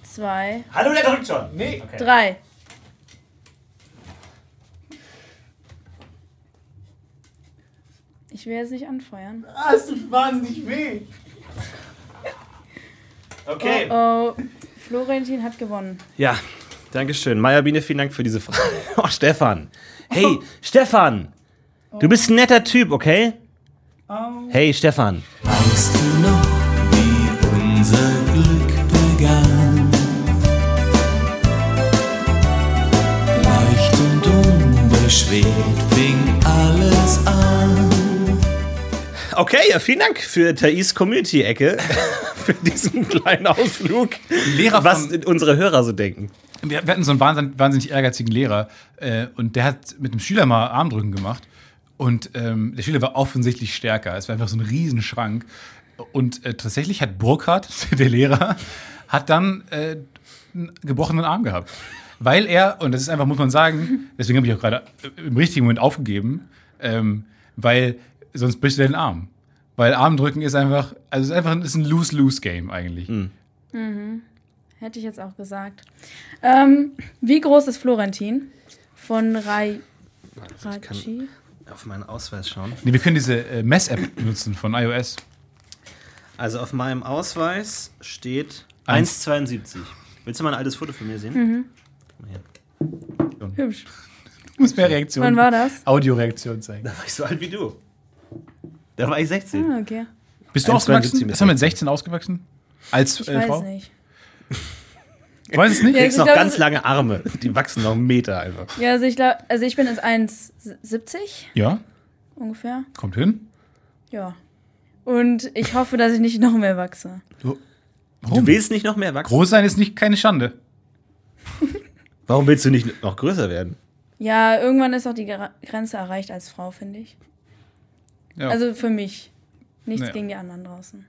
zwei, Hallo, der drückt schon. Nee. drei. Ich will jetzt nicht anfeuern. Ah, es tut wahnsinnig weh. Okay. Oh, oh. Florentin hat gewonnen. Ja, Dankeschön. Maja Biene, vielen Dank für diese Frage. Oh, Stefan. Hey, Stefan. Du bist ein netter Typ, okay? Hey, Stefan. Weißt du noch, wie unser Okay, ja, vielen Dank für Thais Community-Ecke, für diesen kleinen Ausflug, Lehrer was unsere Hörer so denken. Wir, wir hatten so einen wahnsinnig, wahnsinnig ehrgeizigen Lehrer äh, und der hat mit einem Schüler mal Armdrücken gemacht und ähm, der Schüler war offensichtlich stärker. Es war einfach so ein Riesenschrank und äh, tatsächlich hat Burkhardt, der Lehrer, hat dann äh, einen gebrochenen Arm gehabt. Weil er, und das ist einfach, muss man sagen, deswegen habe ich auch gerade äh, im richtigen Moment aufgegeben, ähm, weil sonst brichst du den Arm. Weil Armdrücken ist einfach, also es ist einfach ist ein Lose-Lose-Game eigentlich. Mhm. Hätte ich jetzt auch gesagt. Ähm, wie groß ist Florentin? Von Rai. Ich kann Raji? auf meinen Ausweis schauen. Nee, wir können diese äh, Mess-App benutzen von iOS. Also auf meinem Ausweis steht Eins. 1,72. Willst du mal ein altes Foto von mir sehen? Mhm. Guck mal hier. Hübsch. Du musst mehr Reaktion. Wann war das? Audioreaktion zeigen. Da war ich so alt wie du. Da war ich 16. Ah, okay. Bist du 1,72 ausgewachsen? Ist er mit 16 ausgewachsen? Als Ich äh, weiß Frau? nicht. Du weißt es nicht? Du kriegst ich noch glaub, ganz lange Arme. Die wachsen noch einen Meter einfach. Ja, also ich glaube, also ich bin jetzt 1,70 Ja, ungefähr. kommt hin. Ja. Und ich hoffe, dass ich nicht noch mehr wachse. Du willst nicht noch mehr wachsen? Groß sein ist nicht keine Schande. Warum willst du nicht noch größer werden? Ja, irgendwann ist auch die Grenze erreicht als Frau, finde ich. Ja. Also für mich. Nichts Ja. gegen die anderen draußen.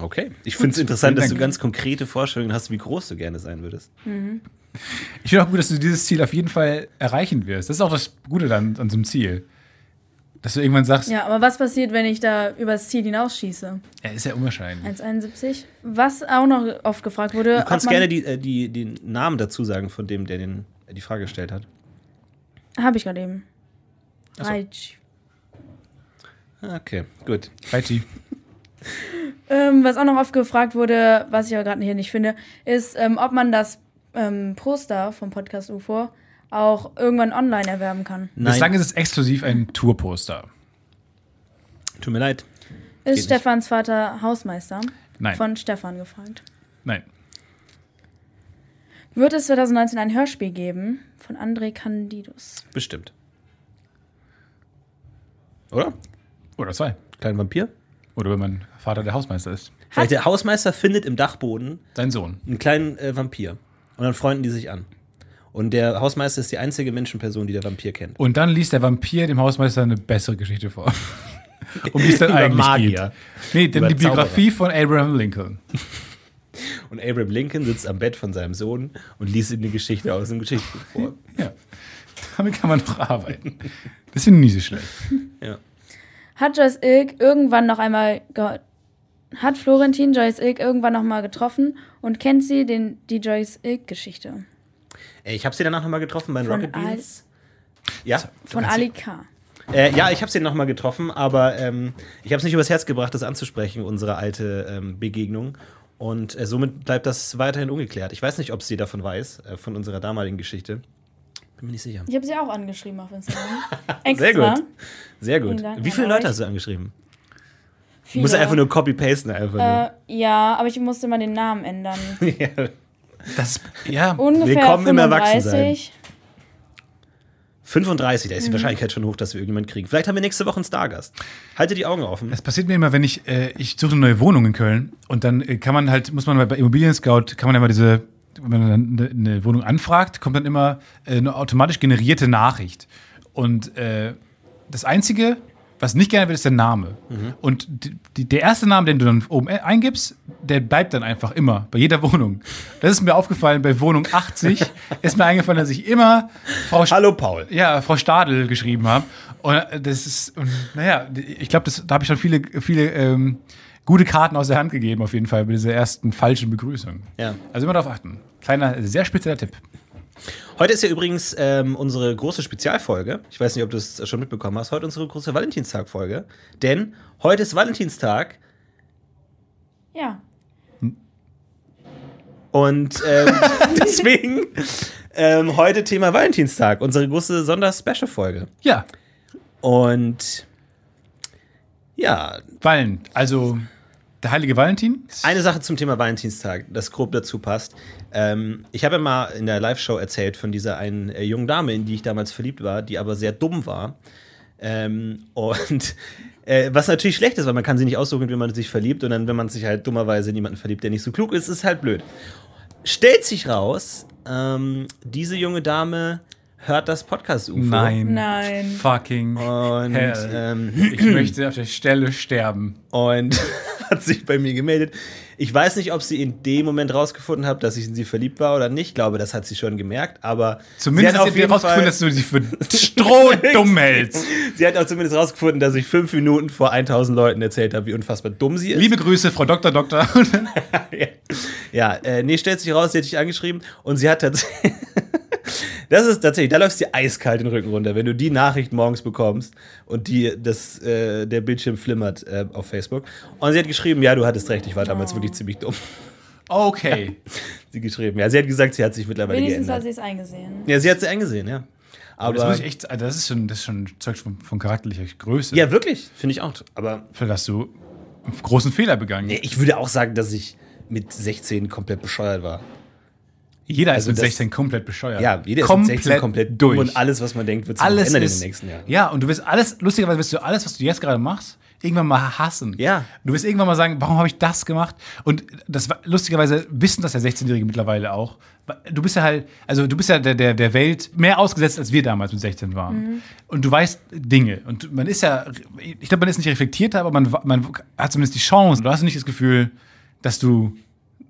Okay. Ich finde es interessant, dass du ganz konkrete Vorstellungen hast, wie groß du gerne sein würdest. Mhm. Ich finde auch gut, dass du dieses Ziel auf jeden Fall erreichen wirst. Das ist auch das Gute dann an so einem Ziel. Dass du irgendwann sagst, Ja, aber was passiert, wenn ich da übers Ziel hinausschieße? er ist ja unwahrscheinlich. 1,71. Was auch noch oft gefragt wurde. Du kannst gerne die, äh, die, den Namen dazu sagen von dem, der den, äh, die Frage gestellt hat. Habe ich gerade eben. So. Okay, gut. Reitschi. Ähm, was auch noch oft gefragt wurde, was ich aber gerade hier nicht finde, ist, ähm, ob man das ähm, Poster vom Podcast UFO auch irgendwann online erwerben kann. Bislang ist es exklusiv ein Tourposter. Tut mir leid. Ist nicht. Stefans Vater Hausmeister? Nein. Von Stefan gefragt. Nein. Wird es 2019 ein Hörspiel geben von André Candidus? Bestimmt. Oder? Oder zwei. Kleinen Vampir? Oder wenn mein Vater der Hausmeister ist. Vielleicht der Hausmeister findet im Dachboden Sein Sohn. einen kleinen äh, Vampir. Und dann freunden die sich an. Und der Hausmeister ist die einzige Menschenperson, die der Vampir kennt. Und dann liest der Vampir dem Hausmeister eine bessere Geschichte vor. um die es dann eigentlich Magier. geht. Nee, denn Über die Biografie von Abraham Lincoln. Und Abraham Lincoln sitzt am Bett von seinem Sohn und liest ihm eine Geschichte aus dem Geschichtsbuch vor. Ja. Damit kann man noch arbeiten. Das finde ich nie so schlecht. Ja. Hat Joyce Ilk irgendwann noch einmal ge hat Florentin Joyce Ilk irgendwann noch mal getroffen und kennt sie den, die Joyce Ilk-Geschichte Äh, Ich habe sie danach nochmal getroffen bei Rocket Beans. Ja. von Ali K. Äh, ja, ich habe sie nochmal getroffen, aber ähm, ich habe es nicht übers Herz gebracht, das anzusprechen, unsere alte ähm, Begegnung. Und äh, somit bleibt das weiterhin ungeklärt. Ich weiß nicht, ob sie davon weiß, äh, von unserer damaligen Geschichte. Bin mir nicht sicher. Ich habe sie auch angeschrieben auf Instagram. Extra. Sehr gut. Sehr gut. Wie viele Leute euch. hast du angeschrieben? Du Viele. musst einfach nur copy-pasten. Einfach Äh, ja, aber ich musste mal den Namen ändern. ja. Das, ja. Ungefähr Willkommen im 35. Erwachsensein. 35, da ist die Mhm. Wahrscheinlichkeit schon hoch, dass wir irgendjemanden kriegen. Vielleicht haben wir nächste Woche einen Stargast. Halte die Augen offen. Das passiert mir immer, wenn ich, äh, ich suche eine neue Wohnung in Köln und dann äh, kann man halt, muss man bei Immobilien Scout, kann man immer diese, wenn man dann eine, Wohnung anfragt, kommt dann immer äh, eine automatisch generierte Nachricht. Und äh, das Einzige, was nicht gerne wird, ist der Name. Und die, der erste Name, den du dann oben e- eingibst, der bleibt dann einfach immer bei jeder Wohnung. Das ist mir aufgefallen bei Wohnung 80. ist mir eingefallen, dass ich immer Frau Hallo Paul. Ja, Frau Stadel geschrieben habe. Und äh, das ist, und, naja, ich glaube, da habe ich schon viele, viele ähm, gute Karten aus der Hand gegeben, auf jeden Fall, bei dieser ersten falschen Begrüßung. Ja. Also immer darauf achten. Kleiner, sehr spezieller Tipp. Heute ist ja übrigens ähm, unsere große Spezialfolge. Ich weiß nicht, ob du es schon mitbekommen hast. Heute unsere große Valentinstag-Folge. Denn heute ist Valentinstag Ja. und ähm, deswegen ähm, heute Thema Valentinstag. Unsere große Sonder-Special-Folge. Ja. Und ja. Valen, also der heilige Valentin. Eine Sache zum Thema Valentinstag, das grob dazu passt. Ähm, ich habe ja mal in der Live-Show erzählt von dieser einen äh, jungen Dame, in die ich damals verliebt war, die aber sehr dumm war. Ähm, und äh, was natürlich schlecht ist, weil man kann sie nicht aussuchen, wie man sich verliebt. Und dann, wenn man sich halt dummerweise in jemanden verliebt, der nicht so klug ist, ist halt blöd. Stellt sich raus, ähm, diese junge Dame hört das Podcast-UFO. Nein. Nein. Fucking Und hell. ähm, ich möchte auf der Stelle sterben. Und hat sich bei mir gemeldet. Ich weiß nicht, ob sie in dem Moment rausgefunden hat, dass ich in sie verliebt war oder nicht. Ich glaube, das hat sie schon gemerkt, aber Zumindest sie hat sie rausgefunden, dass du sie für strohdumm hältst. Sie hat auch zumindest rausgefunden, dass ich fünf Minuten vor 1000 Leuten erzählt habe, wie unfassbar dumm sie ist. Liebe Grüße, Frau Dr. Doktor. Ja, äh, nee, stellt sich raus, sie hat dich angeschrieben und sie hat tatsächlich. Das ist tatsächlich, da läufst dir eiskalt den Rücken runter, wenn du die Nachricht morgens bekommst und die, das, äh, der Bildschirm flimmert äh, auf Facebook. Und sie hat geschrieben, ja, du hattest recht, ich war damals wirklich ziemlich dumm. Okay. sie geschrieben. Ja, sie hat gesagt, sie hat sich mittlerweile Wenigstens hat geändert. sie es eingesehen. Ja, sie hat sie eingesehen, ja. Aber Aber das muss ich echt, also das ist schon, das ist schon Zeug von, von charakterlicher Größe. ja, wirklich, finde ich auch. Aber Vielleicht hast du einen großen Fehler begangen. nee, ich würde auch sagen, dass ich mit 16 komplett bescheuert war. Jeder Also ist mit das- 16 komplett bescheuert. Ja, jeder ist mit 16 komplett dumm und alles, was man denkt, wird sich alles ändern in ist, den nächsten Jahren. Ja, und du wirst alles, lustigerweise wirst du alles, was du jetzt gerade machst, irgendwann mal hassen. Ja. Du wirst irgendwann mal sagen, warum habe ich das gemacht? Und das lustigerweise wissen das ja 16-Jährige mittlerweile auch. Du bist ja halt, also du bist ja der, der, der Welt mehr ausgesetzt, als wir damals mit 16 waren. Mhm. Und du weißt Dinge. Und man ist ja, ich glaube, man ist nicht reflektierter, aber man, man hat zumindest die Chance. Du hast nicht das Gefühl, dass du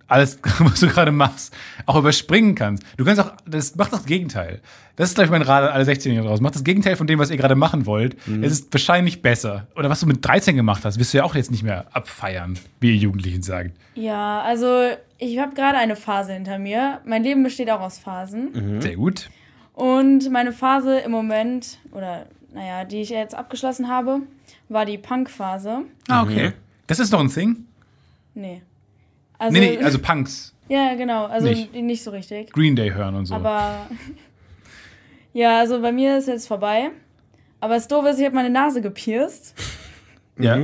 alles, was du gerade machst, auch überspringen kannst. Du kannst auch, das macht das Gegenteil. Das ist, glaube ich, mein Rat an alle 16-Jährigen draus. Macht das Gegenteil von dem, was ihr gerade machen wollt. Mhm. Es ist wahrscheinlich besser. Oder was du mit 13 gemacht hast, wirst du ja auch jetzt nicht mehr abfeiern, wie ihr Jugendlichen sagt. Ja, also ich habe gerade eine Phase hinter mir. Mein Leben besteht auch aus Phasen. Mhm. Sehr gut. Und meine Phase im Moment, oder naja, die ich jetzt abgeschlossen habe, war die Punk-Phase. Ah, okay. Das ist doch ein Thing? Nee. Also, nee, nee, also Punks. Ja, genau. Also Nicht. nicht, so richtig. Green Day hören und so. Aber ja, also bei mir ist jetzt vorbei. Aber das Doofe ist, ich habe meine Nase gepierst ja.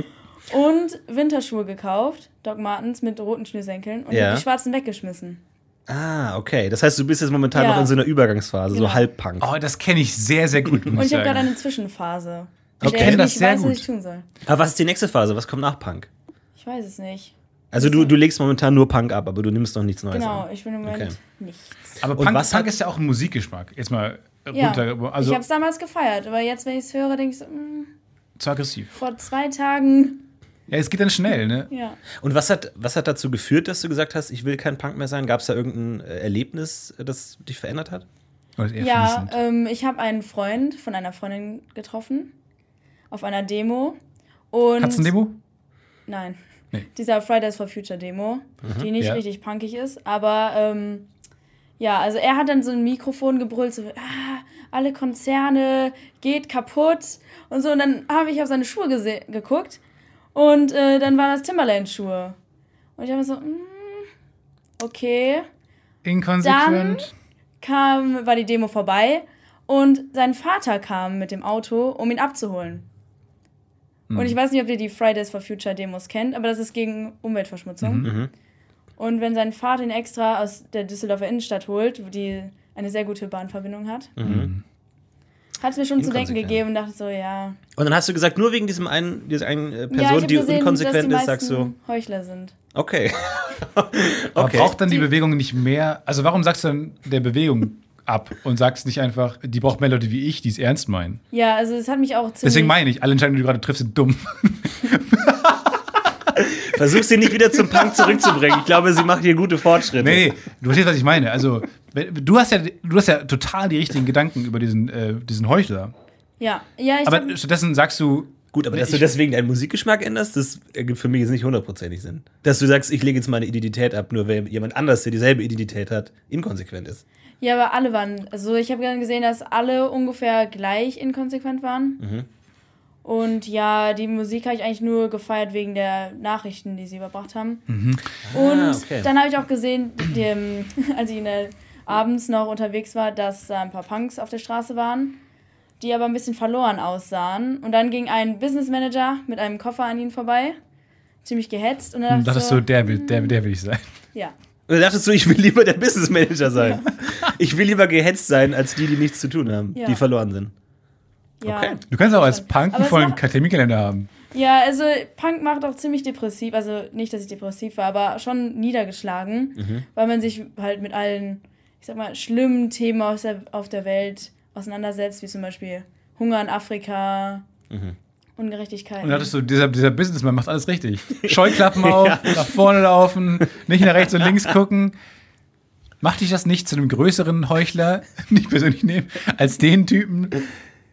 und Winterschuhe gekauft, Doc Martens mit roten Schnürsenkeln und Ja. die schwarzen weggeschmissen. Ah, okay. Das heißt, du bist jetzt momentan Ja. noch in so einer Übergangsphase, Genau. so halbpunk. Oh, das kenne ich sehr, sehr gut. Und ich habe gerade eine Zwischenphase. Ich kenn ich das nicht sehr weiß, gut. was ich tun soll. Aber was ist die nächste Phase? Was kommt nach Punk? Ich weiß es nicht. Also du, du legst momentan nur Punk ab, aber du nimmst noch nichts Neues Genau, an. ich bin im Moment Okay. nichts. Aber Und Punk, was Punk hat- ist ja auch ein Musikgeschmack. Jetzt mal Ja, runter. Also ich habe es damals gefeiert, aber jetzt, wenn ich es höre, denke ich so, mm, zu aggressiv. vor zwei Tagen, Ja, es geht dann schnell, ne? ja. Und was hat, was hat dazu geführt, dass du gesagt hast, ich will kein Punk mehr sein? Gab es da irgendein äh, Erlebnis, äh, das dich verändert hat? Ja, ähm, ich habe einen Freund von einer Freundin getroffen auf einer Demo. Und Katzendemo? Nein. Nee. Dieser Fridays for Future Demo, Mhm. die nicht Ja. richtig punkig ist. Aber ähm, ja, also er hat dann so ein Mikrofon gebrüllt, so, ah, alle Konzerne, geht kaputt und so. Und dann habe ich auf seine Schuhe geguckt und äh, dann waren das Timberland-Schuhe. Und ich habe so, mm, okay. Inkonsequent. kam, war die Demo vorbei und sein Vater kam mit dem Auto, um ihn abzuholen. Und ich weiß nicht, ob ihr die Fridays for Future Demos kennt, aber das ist gegen Umweltverschmutzung. Mhm. Und wenn sein Vater ihn extra aus der Düsseldorfer Innenstadt holt, wo die eine sehr gute Bahnverbindung hat, Mhm. hat es mir schon zu denken gegeben und dachte so, ja. Und dann hast du gesagt, nur wegen diesem einen, dieser einen äh, ja, Person, hab die gesehen, dass inkonsequent die ist, sagst du, Heuchler sind. okay. Aber okay. braucht dann die Bewegung nicht mehr? Also warum sagst du dann der Bewegung ab und sagst nicht einfach, die braucht mehr Leute wie ich, die es ernst meinen? Ja, also es hat mich auch ziemlich... Deswegen meine ich, alle Entscheidungen, die du gerade triffst, sind dumm. Versuch sie nicht wieder zum Punk zurückzubringen. Ich glaube, sie macht hier gute Fortschritte. Nee, nee, du verstehst, was ich meine. Also, du hast ja, du hast ja total die richtigen Gedanken über diesen, äh, diesen Heuchler. Ja, ja, ich Aber stattdessen sagst du. Gut, aber dass du deswegen deinen Musikgeschmack änderst, das ergibt für mich jetzt nicht hundertprozentig Sinn. Dass du sagst, ich lege jetzt meine Identität ab, nur weil jemand anders, der dieselbe Identität hat, inkonsequent ist. Ja, aber alle waren, also ich habe dann gesehen, dass alle ungefähr gleich inkonsequent waren. Mhm. Und ja, die Musik habe ich eigentlich nur gefeiert wegen der Nachrichten, die sie überbracht haben. Mhm. Und Ah, okay. dann habe ich auch gesehen, dem, als ich in der, abends noch unterwegs war, dass da ein paar Punks auf der Straße waren, die aber ein bisschen verloren aussahen. Und dann ging ein Business Manager mit einem Koffer an ihnen vorbei, ziemlich gehetzt. Und dann Dann dachte ich so, der will, der, der will ich sein. ja. Und dann dachtest du, ich will lieber der Business Manager sein. Ich will lieber gehetzt sein, als die, die nichts zu tun haben, Ja. die verloren sind. Ja. Okay. Du kannst auch als Punk einen vollen Terminkalender haben. Ja, also Punk macht auch ziemlich depressiv. Also nicht, dass ich depressiv war, aber schon niedergeschlagen, Mhm. weil man sich halt mit allen, ich sag mal, schlimmen Themen aus der, auf der Welt auseinandersetzt, wie zum Beispiel Hunger in Afrika, Mhm. Ungerechtigkeiten. Und dann dachtest du, dieser, dieser Businessman macht alles richtig. Scheuklappen auf, Ja. nach vorne laufen, nicht nach rechts und links gucken. Macht dich das nicht zu einem größeren Heuchler, nicht persönlich nehmen, als den Typen?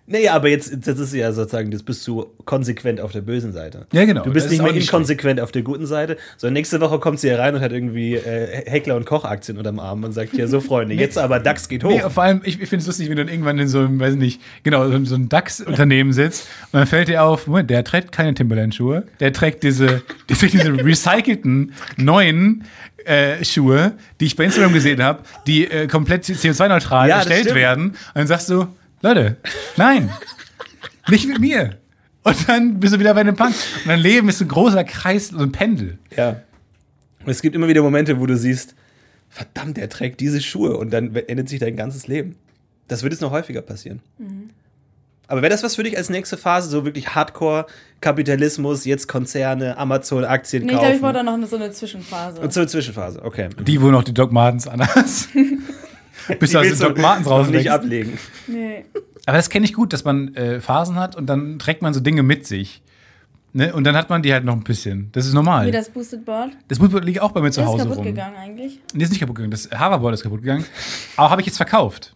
Naja, aber jetzt, das ist ja sozusagen, das bist du konsequent auf der bösen Seite. Ja, genau. Du bist nicht mehr inkonsequent auf der guten Seite, sondern nächste Woche kommt sie hier rein und hat irgendwie äh, Heckler und Koch Aktien unterm Arm und sagt, ja so Freunde, jetzt aber DAX geht hoch. Nee, vor allem, ich, ich finde es lustig, wenn du dann irgendwann in so einem, weiß nicht, genau, so, so einem DAX-Unternehmen sitzt und dann fällt dir auf, Moment, der trägt keine Timberland-Schuhe, der trägt diese, der trägt diese recycelten neuen äh, Schuhe, die ich bei Instagram gesehen habe, die äh, komplett CO2-neutral Ja, erstellt werden. Und dann sagst du, Leute, nein, nicht mit mir. Und dann bist du wieder bei einem Punk. Und dein Leben ist ein großer Kreis, so ein Pendel. Ja. Und es gibt immer wieder Momente, wo du siehst, verdammt, der trägt diese Schuhe und dann endet sich dein ganzes Leben. Das wird jetzt noch häufiger passieren. Mhm. Aber wäre das was für dich als nächste Phase, so wirklich Hardcore-Kapitalismus, jetzt Konzerne, Amazon-Aktien Nee, ich glaube, ich kaufen? brauche da noch so eine Zwischenphase. Und so eine Zwischenphase, okay. Die, wo noch die Doc Martens anhast. Bis Die du aus willst den du Doc Martens rauslegst. nicht ablegen. Nee. Aber das kenne ich gut, dass man äh, Phasen hat und dann trägt man so Dinge mit sich. Ne? Und dann hat man die halt noch ein bisschen. Das ist normal. Wie das Boosted Board. das Bootboard liegt auch bei mir zu Das ist Hause kaputt rum. gegangen eigentlich. Nee, ist nicht kaputt gegangen. Das Hoverboard ist kaputt gegangen. Aber habe ich jetzt verkauft.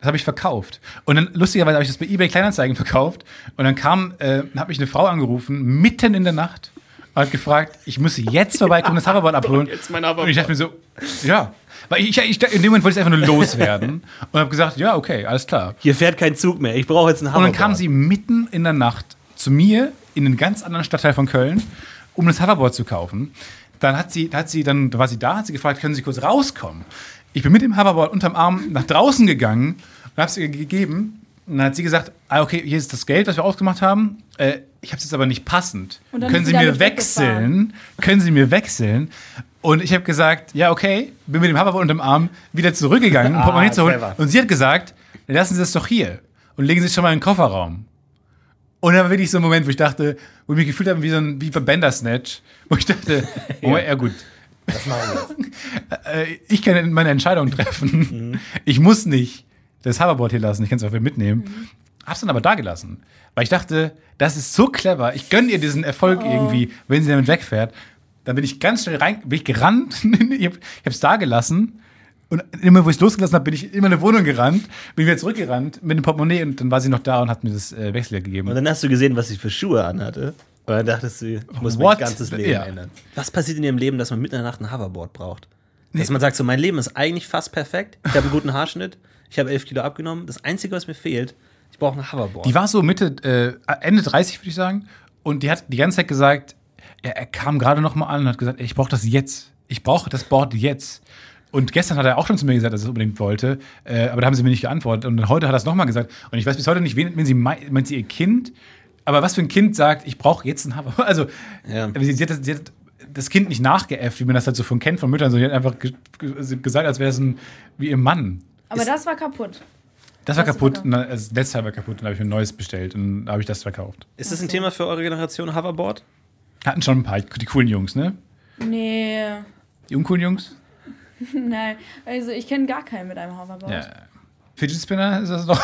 Das habe ich verkauft. Und dann, lustigerweise, habe ich das bei eBay Kleinanzeigen verkauft. Und dann kam, äh, hat mich eine Frau angerufen, mitten in der Nacht, und hat gefragt, ich muss jetzt vorbeikommen, das Hoverboard abholen. Jetzt mein Hoverboard. Und ich dachte mir so, ja. Weil ich, ich, in dem Moment wollte ich einfach nur loswerden. und habe gesagt, ja, okay, alles klar. Hier fährt kein Zug mehr, ich brauche jetzt einen Und Hoverboard. dann kam sie mitten in der Nacht zu mir in einen ganz anderen Stadtteil von Köln, um das Hoverboard zu kaufen. Dann hat sie, hat sie, dann da war sie da, hat sie gefragt, können Sie kurz rauskommen? Ich bin mit dem Hoverboard unterm Arm nach draußen gegangen und habe es ihr gegeben. Und dann hat sie gesagt, ah, okay, hier ist das Geld, was wir ausgemacht haben. Äh, ich habe es jetzt aber nicht passend. Können Sie sie mir wechseln? Können Sie mir wechseln? Und ich habe gesagt, ja, okay, bin mit dem Hoverboard unterm Arm wieder zurückgegangen, um Ah, Portemonnaie zu holen. Und sie hat gesagt, lassen Sie das doch hier und legen Sie es schon mal in den Kofferraum. Und dann war wirklich so ein Moment, wo ich dachte, wo ich mich gefühlt habe wie so ein, wie bei Bandersnatch, wo ich dachte, oh, ja. gut, Was machen wir jetzt? äh, ich kann meine Entscheidung treffen. Ich muss nicht das Hoverboard hier lassen, ich kann es auch wieder mitnehmen. Hab's dann aber da gelassen. Weil ich dachte, das ist so clever. Ich gönne ihr diesen Erfolg Oh. irgendwie, wenn sie damit wegfährt. Dann bin ich ganz schnell rein, bin ich gerannt. ich, hab, ich hab's da gelassen. Und immer, wo ich es losgelassen habe, bin ich in meine Wohnung gerannt, bin wieder zurückgerannt mit dem Portemonnaie und dann war sie noch da und hat mir das äh, Wechselgeld gegeben. Und dann hast du gesehen, was ich für Schuhe anhatte. Und dann dachtest du, ich muss What? mein ganzes Leben Ja. ändern. Was passiert in ihrem Leben, dass man mitten in der Nacht ein Hoverboard braucht? Dass man sagt, so mein Leben ist eigentlich fast perfekt. Ich habe einen guten Haarschnitt. Ich habe elf Kilo abgenommen. Das Einzige, was mir fehlt, ich brauche ein Hoverboard. Die war so Mitte, äh, Ende 30, würde ich sagen. Und die hat die ganze Zeit gesagt, er, er kam gerade noch mal an und hat gesagt, ich brauche das jetzt. Ich brauche das Board jetzt. Und gestern hat er auch schon zu mir gesagt, dass er es unbedingt wollte. Äh, aber da haben sie mir nicht geantwortet. Und heute hat er es nochmal gesagt. Und ich weiß bis heute nicht, wen, wenn sie mei- meint sie ihr Kind. Aber was für ein Kind sagt, ich brauche jetzt ein Hoverboard. Also, sie, sie, hat, das- sie hat das Kind nicht nachgeäfft, wie man das halt so von kennt von Müttern, sondern sie hat einfach ge gesagt, als wäre es ein, wie ihr Mann. Aber das war kaputt. Das war Das kaputt, war- und dann- das letzte Teil war kaputt, dann habe ich mir ein neues bestellt und habe ich das verkauft. Ist das ein Thema für eure Generation, Hoverboard? Hatten schon ein paar, die coolen Jungs, ne? Nee, Die uncoolen Jungs? nein. Also ich kenne gar keinen mit einem Hoverboard. Ja. Fidget Spinner ist das doch.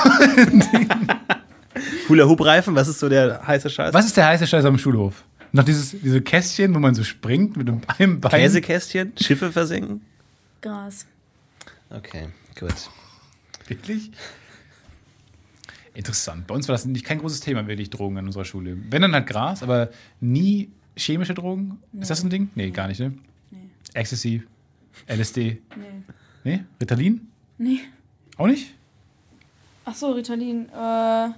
Hula Hoop Reifen, was ist so der heiße Scheiß? Was ist der heiße Scheiß am Schulhof? Noch dieses, diese Kästchen, wo man so springt mit einem Bein. Käsekästchen? Schiffe versenken? Gras. Okay, gut. Wirklich? Interessant. Bei uns war das nicht kein großes Thema, wirklich Drogen an unserer Schule. Wenn dann halt Gras, aber nie chemische Drogen. Ist das ein Ding? Nee, gar nicht, ne? Ecstasy, LSD. Nee. Nee? Ritalin? Nee. Auch nicht? Ach so, Ritalin. Äh,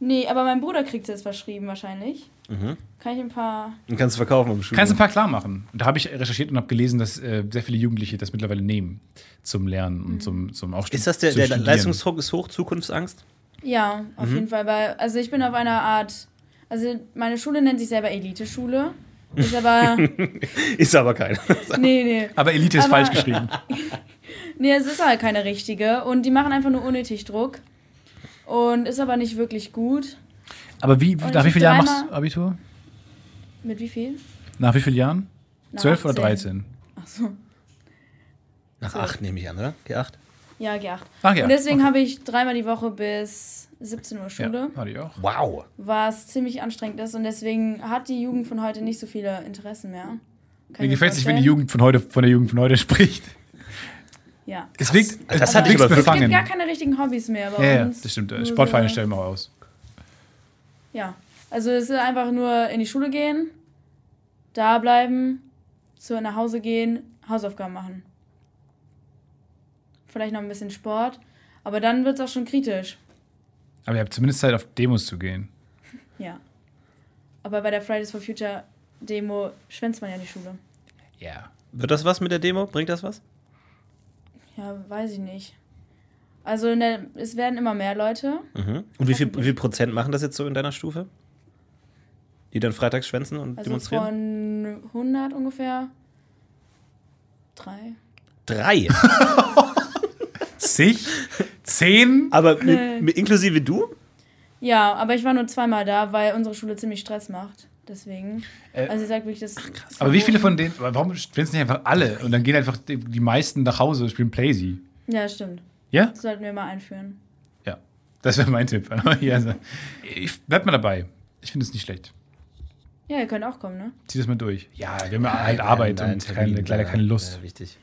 nee, aber mein Bruder kriegt es jetzt verschrieben wahrscheinlich. Mhm. Kann ich ein paar. Und kannst du verkaufen am Schulhof. Kannst ein paar klar machen. Und da habe ich recherchiert und habe gelesen, dass äh, sehr viele Jugendliche das mittlerweile nehmen zum Lernen und zum, zum Aufstieg. Ist das der, der Leistungsdruck ist hoch, Zukunftsangst? Ja, auf Mhm. jeden Fall. Weil, also ich bin auf einer Art. Also meine Schule nennt sich selber Elite-Schule. Ist aber. ist aber keine. nee, nee. Aber Elite ist Aber- falsch geschrieben. Nee, es ist halt keine richtige. Und die machen einfach nur unnötig Druck. Und ist aber nicht wirklich gut. Aber wie, Und nach ich wie vielen Jahren machst du Abitur? Mit wie viel? Nach wie vielen Jahren? Nach Zwölf oder 18. 13? Ach so. Nach acht nehme ich an, oder? G8? Ja, G8. Ach ja, Und deswegen habe ich dreimal die Woche bis 17 Uhr Schule. Ja, hatte ich auch. Wow. Was ziemlich anstrengend ist. Und deswegen hat die Jugend von heute nicht so viele Interessen mehr. Kann Mir gefällt es nicht, wenn die. Jugend von heute von der Jugend von heute spricht. Ja. Es wirkt, Das es hatte ich wirkt aber Es gibt gar keine richtigen Hobbys mehr bei Ja, ja, uns. das stimmt. Nur Sportvereine so- stellen wir auch aus. Ja. Also es ist einfach nur in die Schule gehen, da bleiben, zu nach Hause gehen, Hausaufgaben machen. Vielleicht noch ein bisschen Sport. Aber dann wird es auch schon kritisch. Aber ihr habt zumindest Zeit, auf Demos zu gehen. Ja. Aber bei der Fridays for Future Demo schwänzt man ja die Schule. Ja. Wird das was mit der Demo? Bringt das was? Ja, weiß ich nicht. Also in der, es werden immer mehr Leute. Mhm. Und wie viel, wie viel Prozent machen das jetzt so in deiner Stufe? Die dann freitags schwänzen und Also demonstrieren? von 100 ungefähr drei. Drei. Sich? Zehn? Aber Nee. mit, mit, inklusive du? Ja, aber ich war nur zweimal da, weil unsere Schule ziemlich Stress macht. Deswegen. Äh, also ich sag wirklich, das. Aber wie viele von denen, warum schwänzen nicht einfach alle? Und dann gehen einfach die, die meisten nach Hause und spielen Playsy. Ja, stimmt. Ja? Das sollten wir mal einführen. Ja. Das wäre mein Tipp. Ja, also, ich bleib mal dabei. Ich finde es nicht schlecht. Ja, ihr könnt auch kommen, ne? Zieh das mal durch. Ja, wir haben ja halt Arbeit und keine, leider keine Lust. Ja, wichtig.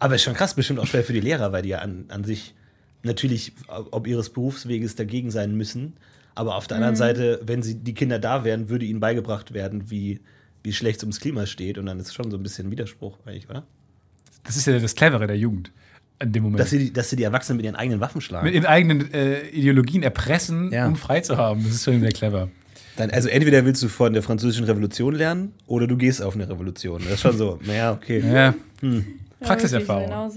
Aber ist schon krass, bestimmt auch schwer für die Lehrer, weil die ja an, an sich natürlich, ob ihres Berufsweges dagegen sein müssen. Aber auf der anderen Mhm. Seite, wenn sie die Kinder da wären, würde ihnen beigebracht werden, wie, wie schlecht es ums Klima steht. Und dann ist es schon so ein bisschen Widerspruch, eigentlich, oder? Das ist ja das Clevere der Jugend. In dem Moment. Dass sie, die- dass sie die Erwachsenen mit ihren eigenen Waffen schlagen. mit ihren eigenen äh, Ideologien erpressen, Ja. um frei zu haben. Das ist schon sehr clever. Dann, also entweder willst du von der französischen Revolution lernen oder du gehst auf eine Revolution. Das ist schon so, naja, okay. Ja. Hm. Praxiserfahrung. Ja.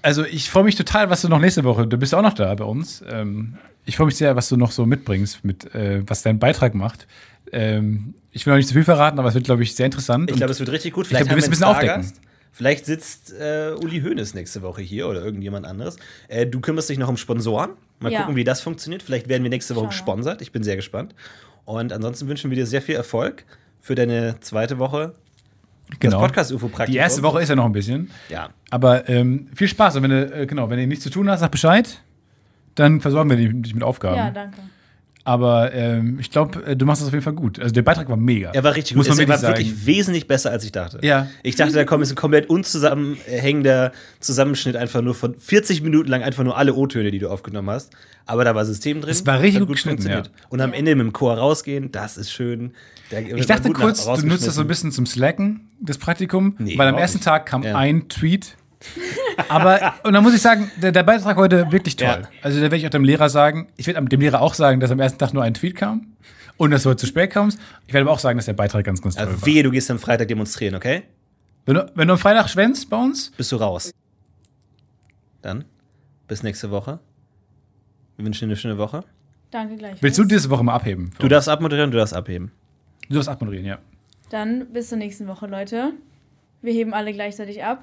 Also ich freue mich total, was du noch nächste Woche, du bist auch noch da bei uns. Ähm, ich freue mich sehr, was du noch so mitbringst, mit, äh, was dein Beitrag macht. Ähm, ich will noch nicht zu viel verraten, aber es wird, glaube ich, sehr interessant. Ich glaube, es wird richtig gut. Ich glaube, du haben wirst ein bisschen aufdecken. Stargast. Vielleicht sitzt äh, Uli Hoeneß nächste Woche hier oder irgendjemand anderes. Äh, du kümmerst dich noch um Sponsoren. Mal Ja. gucken, wie das funktioniert. Vielleicht werden wir nächste Woche gesponsert. Ich bin sehr gespannt. Und ansonsten wünschen wir dir sehr viel Erfolg für deine zweite Woche. Genau. Das Podcast-UFO-Praktikum. Die erste Woche ist ja noch ein bisschen. Ja. Aber ähm, viel Spaß. Und wenn du, äh, genau, wenn du nichts zu tun hast, sag Bescheid. Dann versorgen wir dich mit Aufgaben. Ja, danke. Aber ähm, ich glaube, äh, du machst das auf jeden Fall gut. Also der Beitrag war mega. Er war richtig Muss gut. man Es war wirklich sagen. wirklich wesentlich besser, als ich dachte. Ja. Ich dachte, da kommt jetzt ein komplett unzusammenhängender Zusammenschnitt einfach nur von 40 Minuten lang einfach nur alle O-Töne, die du aufgenommen hast. Aber da war System drin. Es war richtig gut geschnitten, funktioniert. Und am Ende mit dem Chor rausgehen, das ist schön. Der- Ich dachte gut kurz, du nutzt das so ein bisschen zum Slacken, das Praktikum, Nee, weil am ersten. Tag kam Ja. ein Tweet. Aber, und da muss ich sagen, der, der Beitrag heute wirklich toll. Ja. Also, da werde ich auch dem Lehrer sagen, ich werde dem Lehrer auch sagen, dass am ersten Tag nur ein Tweet kam und dass du heute zu spät kommst. Ich werde aber auch sagen, dass der Beitrag ganz, ganz toll Also war. wehe, du gehst am Freitag demonstrieren, okay? Wenn du, wenn du am Freitag schwänzt bei uns, Bist du raus. Dann, bis nächste Woche. Wir wünschen dir eine schöne Woche. Danke gleich. willst du diese Woche mal abheben? Du darfst abmoderieren, du darfst abheben. Du darfst abmoderieren, ja. Dann bis zur nächsten Woche, Leute. Wir heben alle gleichzeitig ab.